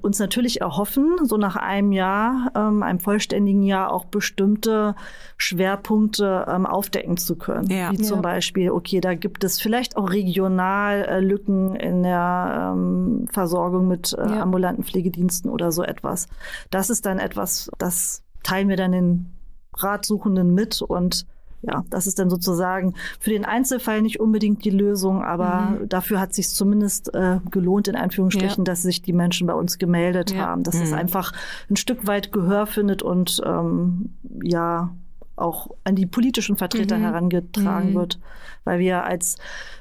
uns natürlich erhoffen, so nach einem Jahr, ähm, einem vollständigen Jahr auch bestimmte Schwerpunkte ähm, aufdecken zu können. Ja. Wie zum ja. Beispiel, okay, da gibt es vielleicht auch regional äh, Lücken in der ähm, Versorgung mit äh, ja. ambulanten Pflegediensten oder so etwas. Das ist dann etwas, das teilen wir dann den Ratsuchenden mit und ja, das ist dann sozusagen für den Einzelfall nicht unbedingt die Lösung, aber mhm. dafür hat sich zumindest äh, gelohnt, in Anführungsstrichen, ja. dass sich die Menschen bei uns gemeldet ja. haben, dass mhm. es einfach ein Stück weit Gehör findet und ähm, ja, auch an die politischen Vertreter mhm. herangetragen mhm. wird, weil wir als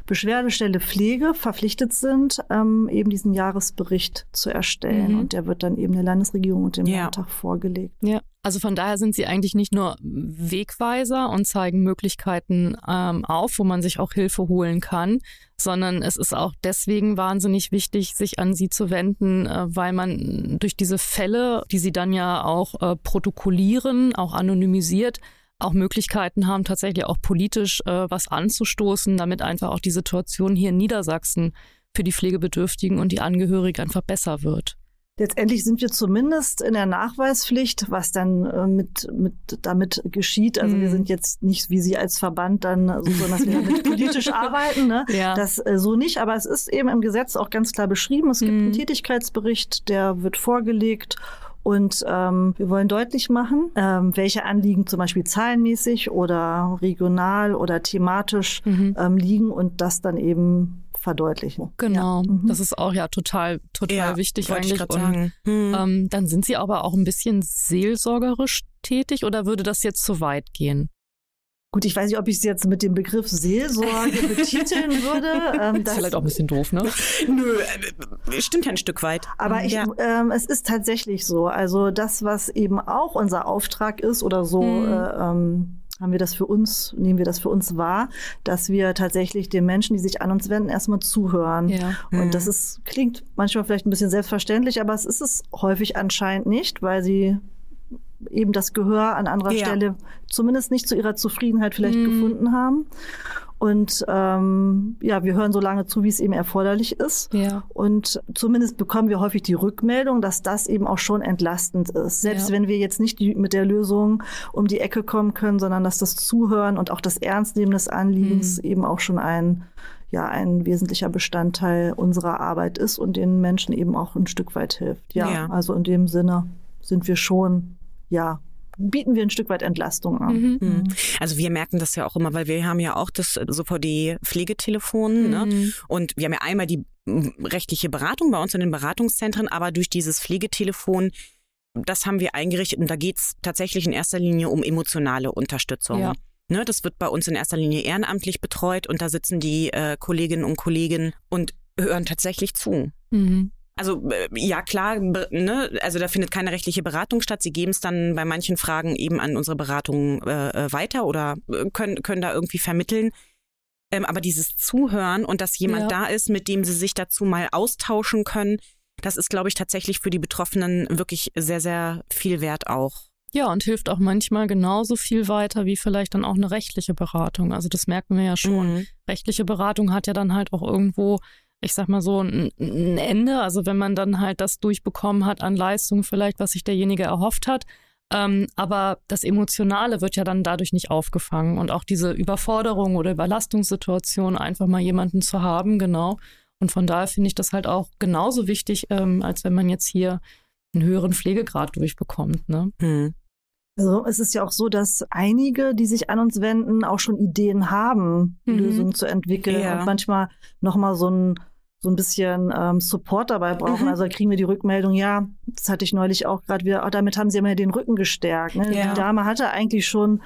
Beschwerdestelle Pflege verpflichtet sind, ähm, eben diesen Jahresbericht zu erstellen. Mhm. Und der wird dann eben der Landesregierung und dem ja. Landtag vorgelegt. Ja. Also von daher sind sie eigentlich nicht nur Wegweiser und zeigen Möglichkeiten ähm, auf, wo man sich auch Hilfe holen kann, sondern es ist auch deswegen wahnsinnig wichtig, sich an sie zu wenden, äh, weil man durch diese Fälle, die sie dann ja auch äh, protokollieren, auch anonymisiert, auch Möglichkeiten haben, tatsächlich auch politisch äh, was anzustoßen, damit einfach auch die Situation hier in Niedersachsen für die Pflegebedürftigen und die Angehörigen einfach besser wird. Letztendlich sind wir zumindest in der Nachweispflicht, was dann äh, mit, mit damit geschieht. Also mm. wir mhm. sind jetzt nicht wie Sie als Verband dann so, dass wir damit politisch arbeiten. Ne? Ja. Das äh, so nicht, aber es ist eben im Gesetz auch ganz klar beschrieben. Es gibt mm. einen Tätigkeitsbericht, der wird vorgelegt und ähm, wir wollen deutlich machen, ähm, welche Anliegen zum Beispiel zahlenmäßig oder regional oder thematisch mhm. ähm, liegen und das dann eben verdeutlichen. Genau, ja. mhm. das ist auch ja total, total ja, wichtig eigentlich. Und mhm. ähm, dann sind Sie aber auch ein bisschen seelsorgerisch tätig oder würde das jetzt zu weit gehen? Gut, ich weiß nicht, ob ich es jetzt mit dem Begriff Seelsorge betiteln würde. Ähm, das ist vielleicht auch ein bisschen doof, ne? Nö, äh, stimmt ja ein Stück weit. Aber ich, ja. ähm, es ist tatsächlich so. Also das, was eben auch unser Auftrag ist oder so, mhm. äh, ähm, haben wir das für uns, nehmen wir das für uns wahr, dass wir tatsächlich den Menschen, die sich an uns wenden, erstmal zuhören. Ja. Und mhm. das ist, klingt manchmal vielleicht ein bisschen selbstverständlich, aber es ist es häufig anscheinend nicht, weil sie eben das Gehör an anderer ja. Stelle zumindest nicht zu ihrer Zufriedenheit vielleicht mhm. gefunden haben. Und ähm, ja, wir hören so lange zu, wie es eben erforderlich ist. Ja. Und zumindest bekommen wir häufig die Rückmeldung, dass das eben auch schon entlastend ist. Selbst ja. wenn wir jetzt nicht die, mit der Lösung um die Ecke kommen können, sondern dass das Zuhören und auch das Ernstnehmen des Anliegens mhm. eben auch schon ein ja ein wesentlicher Bestandteil unserer Arbeit ist und den Menschen eben auch ein Stück weit hilft. Ja, ja. also in dem Sinne sind wir schon ja bieten wir ein Stück weit Entlastung an. Mhm. mhm. Also wir merken das ja auch immer, weil wir haben ja auch das SOVD-Pflegetelefon ne? mhm. ne? und wir haben ja einmal die rechtliche Beratung bei uns in den Beratungszentren, aber durch dieses Pflegetelefon das haben wir eingerichtet und da geht's tatsächlich in erster Linie um emotionale Unterstützung. Ja. Ne, das wird bei uns in erster Linie ehrenamtlich betreut und da sitzen die äh, Kolleginnen und Kollegen und hören tatsächlich zu. Mhm. Also äh, ja klar, ne, also da findet keine rechtliche Beratung statt. Sie geben es dann bei manchen Fragen eben an unsere Beratung äh, äh weiter oder äh, können, können da irgendwie vermitteln. Ähm, aber dieses Zuhören und dass jemand ja. da ist, mit dem sie sich dazu mal austauschen können, das ist, glaube ich, tatsächlich für die Betroffenen wirklich sehr, sehr viel wert auch. Ja, und hilft auch manchmal genauso viel weiter wie vielleicht dann auch eine rechtliche Beratung. Also das merken wir ja schon. Mhm. Rechtliche Beratung hat ja dann halt auch irgendwo ich sag mal so, ein, ein Ende. Also wenn man dann halt das durchbekommen hat an Leistung vielleicht, was sich derjenige erhofft hat. Ähm, aber das Emotionale wird ja dann dadurch nicht aufgefangen. Und auch diese Überforderung oder Überlastungssituation, einfach mal jemanden zu haben, genau. Und von daher finde ich das halt auch genauso wichtig, ähm, als wenn man jetzt hier einen höheren Pflegegrad durchbekommt. Ne? Hm. Also es ist ja auch so, dass einige, die sich an uns wenden, auch schon Ideen haben, mhm. Lösungen zu entwickeln ja. und manchmal nochmal so ein so ein bisschen ähm, Support dabei brauchen. Mhm. Also kriegen wir die Rückmeldung, ja, das hatte ich neulich auch gerade wieder, oh, damit haben sie immer den Rücken gestärkt. Ne? Ja. Die Dame hatte eigentlich schon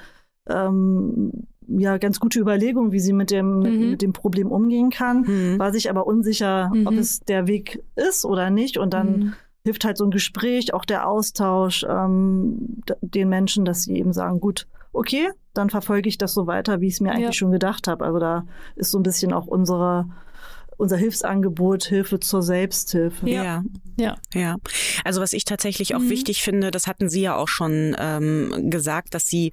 ähm, ja ganz gute Überlegungen, wie sie mit dem, mhm. mit dem Problem umgehen kann, mhm. war sich aber unsicher, ob mhm. es der Weg ist oder nicht. Und dann mhm. hilft halt so ein Gespräch, auch der Austausch ähm, den Menschen, dass sie eben sagen, gut, okay, dann verfolge ich das so weiter, wie ich es mir eigentlich ja. schon gedacht habe. Also da ist so ein bisschen auch unsere unser Hilfsangebot Hilfe zur Selbsthilfe. Ja, ja, ja. Also was ich tatsächlich auch mhm. wichtig finde, das hatten Sie ja auch schon ähm, gesagt, dass Sie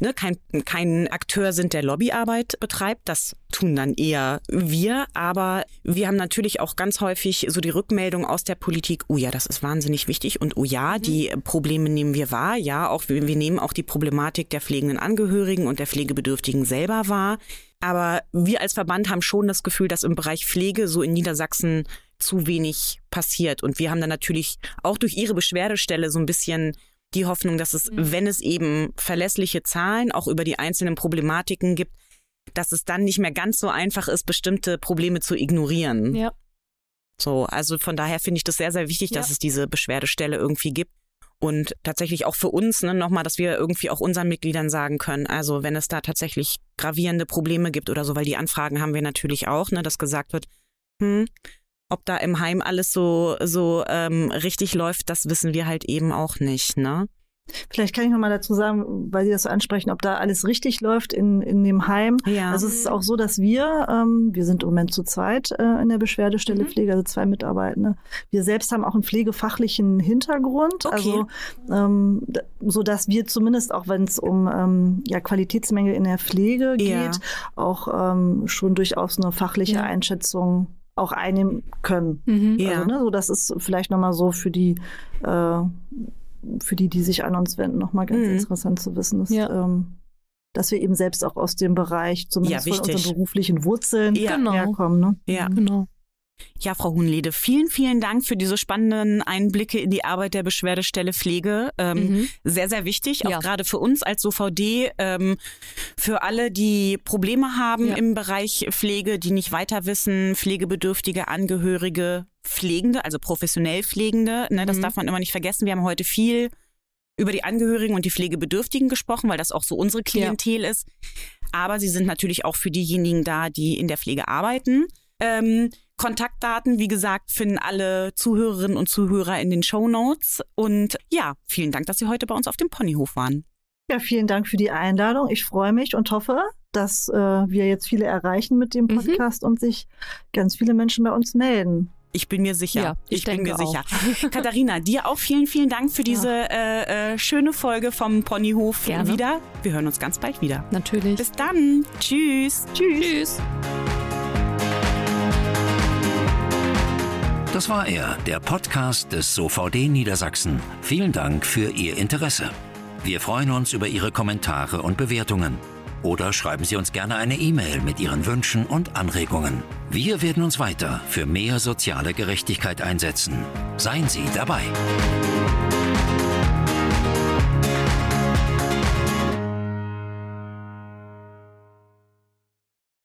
ne, kein, kein Akteur sind, der Lobbyarbeit betreibt. Das tun dann eher wir. Aber wir haben natürlich auch ganz häufig so die Rückmeldung aus der Politik, oh ja, das ist wahnsinnig wichtig und oh ja, mhm. die Probleme nehmen wir wahr. Ja, auch wir nehmen auch die Problematik der pflegenden Angehörigen und der Pflegebedürftigen selber wahr. Aber wir als Verband haben schon das Gefühl, dass im Bereich Pflege so in Niedersachsen zu wenig passiert. Und wir haben dann natürlich auch durch ihre Beschwerdestelle so ein bisschen die Hoffnung, dass es, mhm. wenn es eben verlässliche Zahlen auch über die einzelnen Problematiken gibt, dass es dann nicht mehr ganz so einfach ist, bestimmte Probleme zu ignorieren. Ja. So, also von daher finde ich das sehr, sehr wichtig, ja. dass es diese Beschwerdestelle irgendwie gibt. Und tatsächlich auch für uns ne, nochmal, dass wir irgendwie auch unseren Mitgliedern sagen können, also wenn es da tatsächlich gravierende Probleme gibt oder so, weil die Anfragen haben wir natürlich auch, ne, dass gesagt wird, hm, ob da im Heim alles so, so ähm, richtig läuft, das wissen wir halt eben auch nicht, ne? Vielleicht kann ich noch mal dazu sagen, weil Sie das so ansprechen, ob da alles richtig läuft in, in dem Heim. Ja. Also es ist auch so, dass wir, ähm, wir sind im Moment zu zweit äh, in der Beschwerdestelle mhm. Pflege, also zwei Mitarbeitende. Wir selbst haben auch einen pflegefachlichen Hintergrund, okay. also ähm, so dass wir zumindest auch, wenn es um ähm, ja, Qualitätsmängel in der Pflege geht, ja. auch ähm, schon durchaus eine fachliche ja. Einschätzung auch einnehmen können. Mhm. Also, ne, so das ist vielleicht nochmal so für die, äh, für die, die sich an uns wenden, nochmal ganz Mhm. interessant zu wissen, dass, Ja. ähm, dass wir eben selbst auch aus dem Bereich, zumindest Ja, von unseren beruflichen Wurzeln, Ja. Genau. herkommen. Ne? Ja. Genau. Ja, Frau Hunlede, vielen, vielen Dank für diese spannenden Einblicke in die Arbeit der Beschwerdestelle Pflege. Ähm, Mhm. Sehr, sehr wichtig, auch Ja. gerade für uns als OVD, ähm, für alle, die Probleme haben Ja. im Bereich Pflege, die nicht weiter wissen, pflegebedürftige Angehörige, Pflegende, also professionell Pflegende. Ne, das Mhm. darf man immer nicht vergessen. Wir haben heute viel über die Angehörigen und die Pflegebedürftigen gesprochen, weil das auch so unsere Klientel ist. Aber sie sind natürlich auch für diejenigen da, die in der Pflege arbeiten. Ähm, Kontaktdaten, wie gesagt, finden alle Zuhörerinnen und Zuhörer in den Show Notes. Und ja, vielen Dank, dass Sie heute bei uns auf dem Ponyhof waren. Ja, vielen Dank für die Einladung. Ich freue mich und hoffe, dass äh, wir jetzt viele erreichen mit dem Mhm. Podcast und sich ganz viele Menschen bei uns melden. Ich bin mir sicher. Ja, ich bin denke mir sicher. auch. Katharina, dir auch vielen, vielen Dank für diese äh, äh, schöne Folge vom Ponyhof Gerne. wieder. Wir hören uns ganz bald wieder. Natürlich. Bis dann. Tschüss. Tschüss. Tschüss. Das war er, der Podcast des SOVD Niedersachsen. Vielen Dank für Ihr Interesse. Wir freuen uns über Ihre Kommentare und Bewertungen. Oder schreiben Sie uns gerne eine E-Mail mit Ihren Wünschen und Anregungen. Wir werden uns weiter für mehr soziale Gerechtigkeit einsetzen. Seien Sie dabei.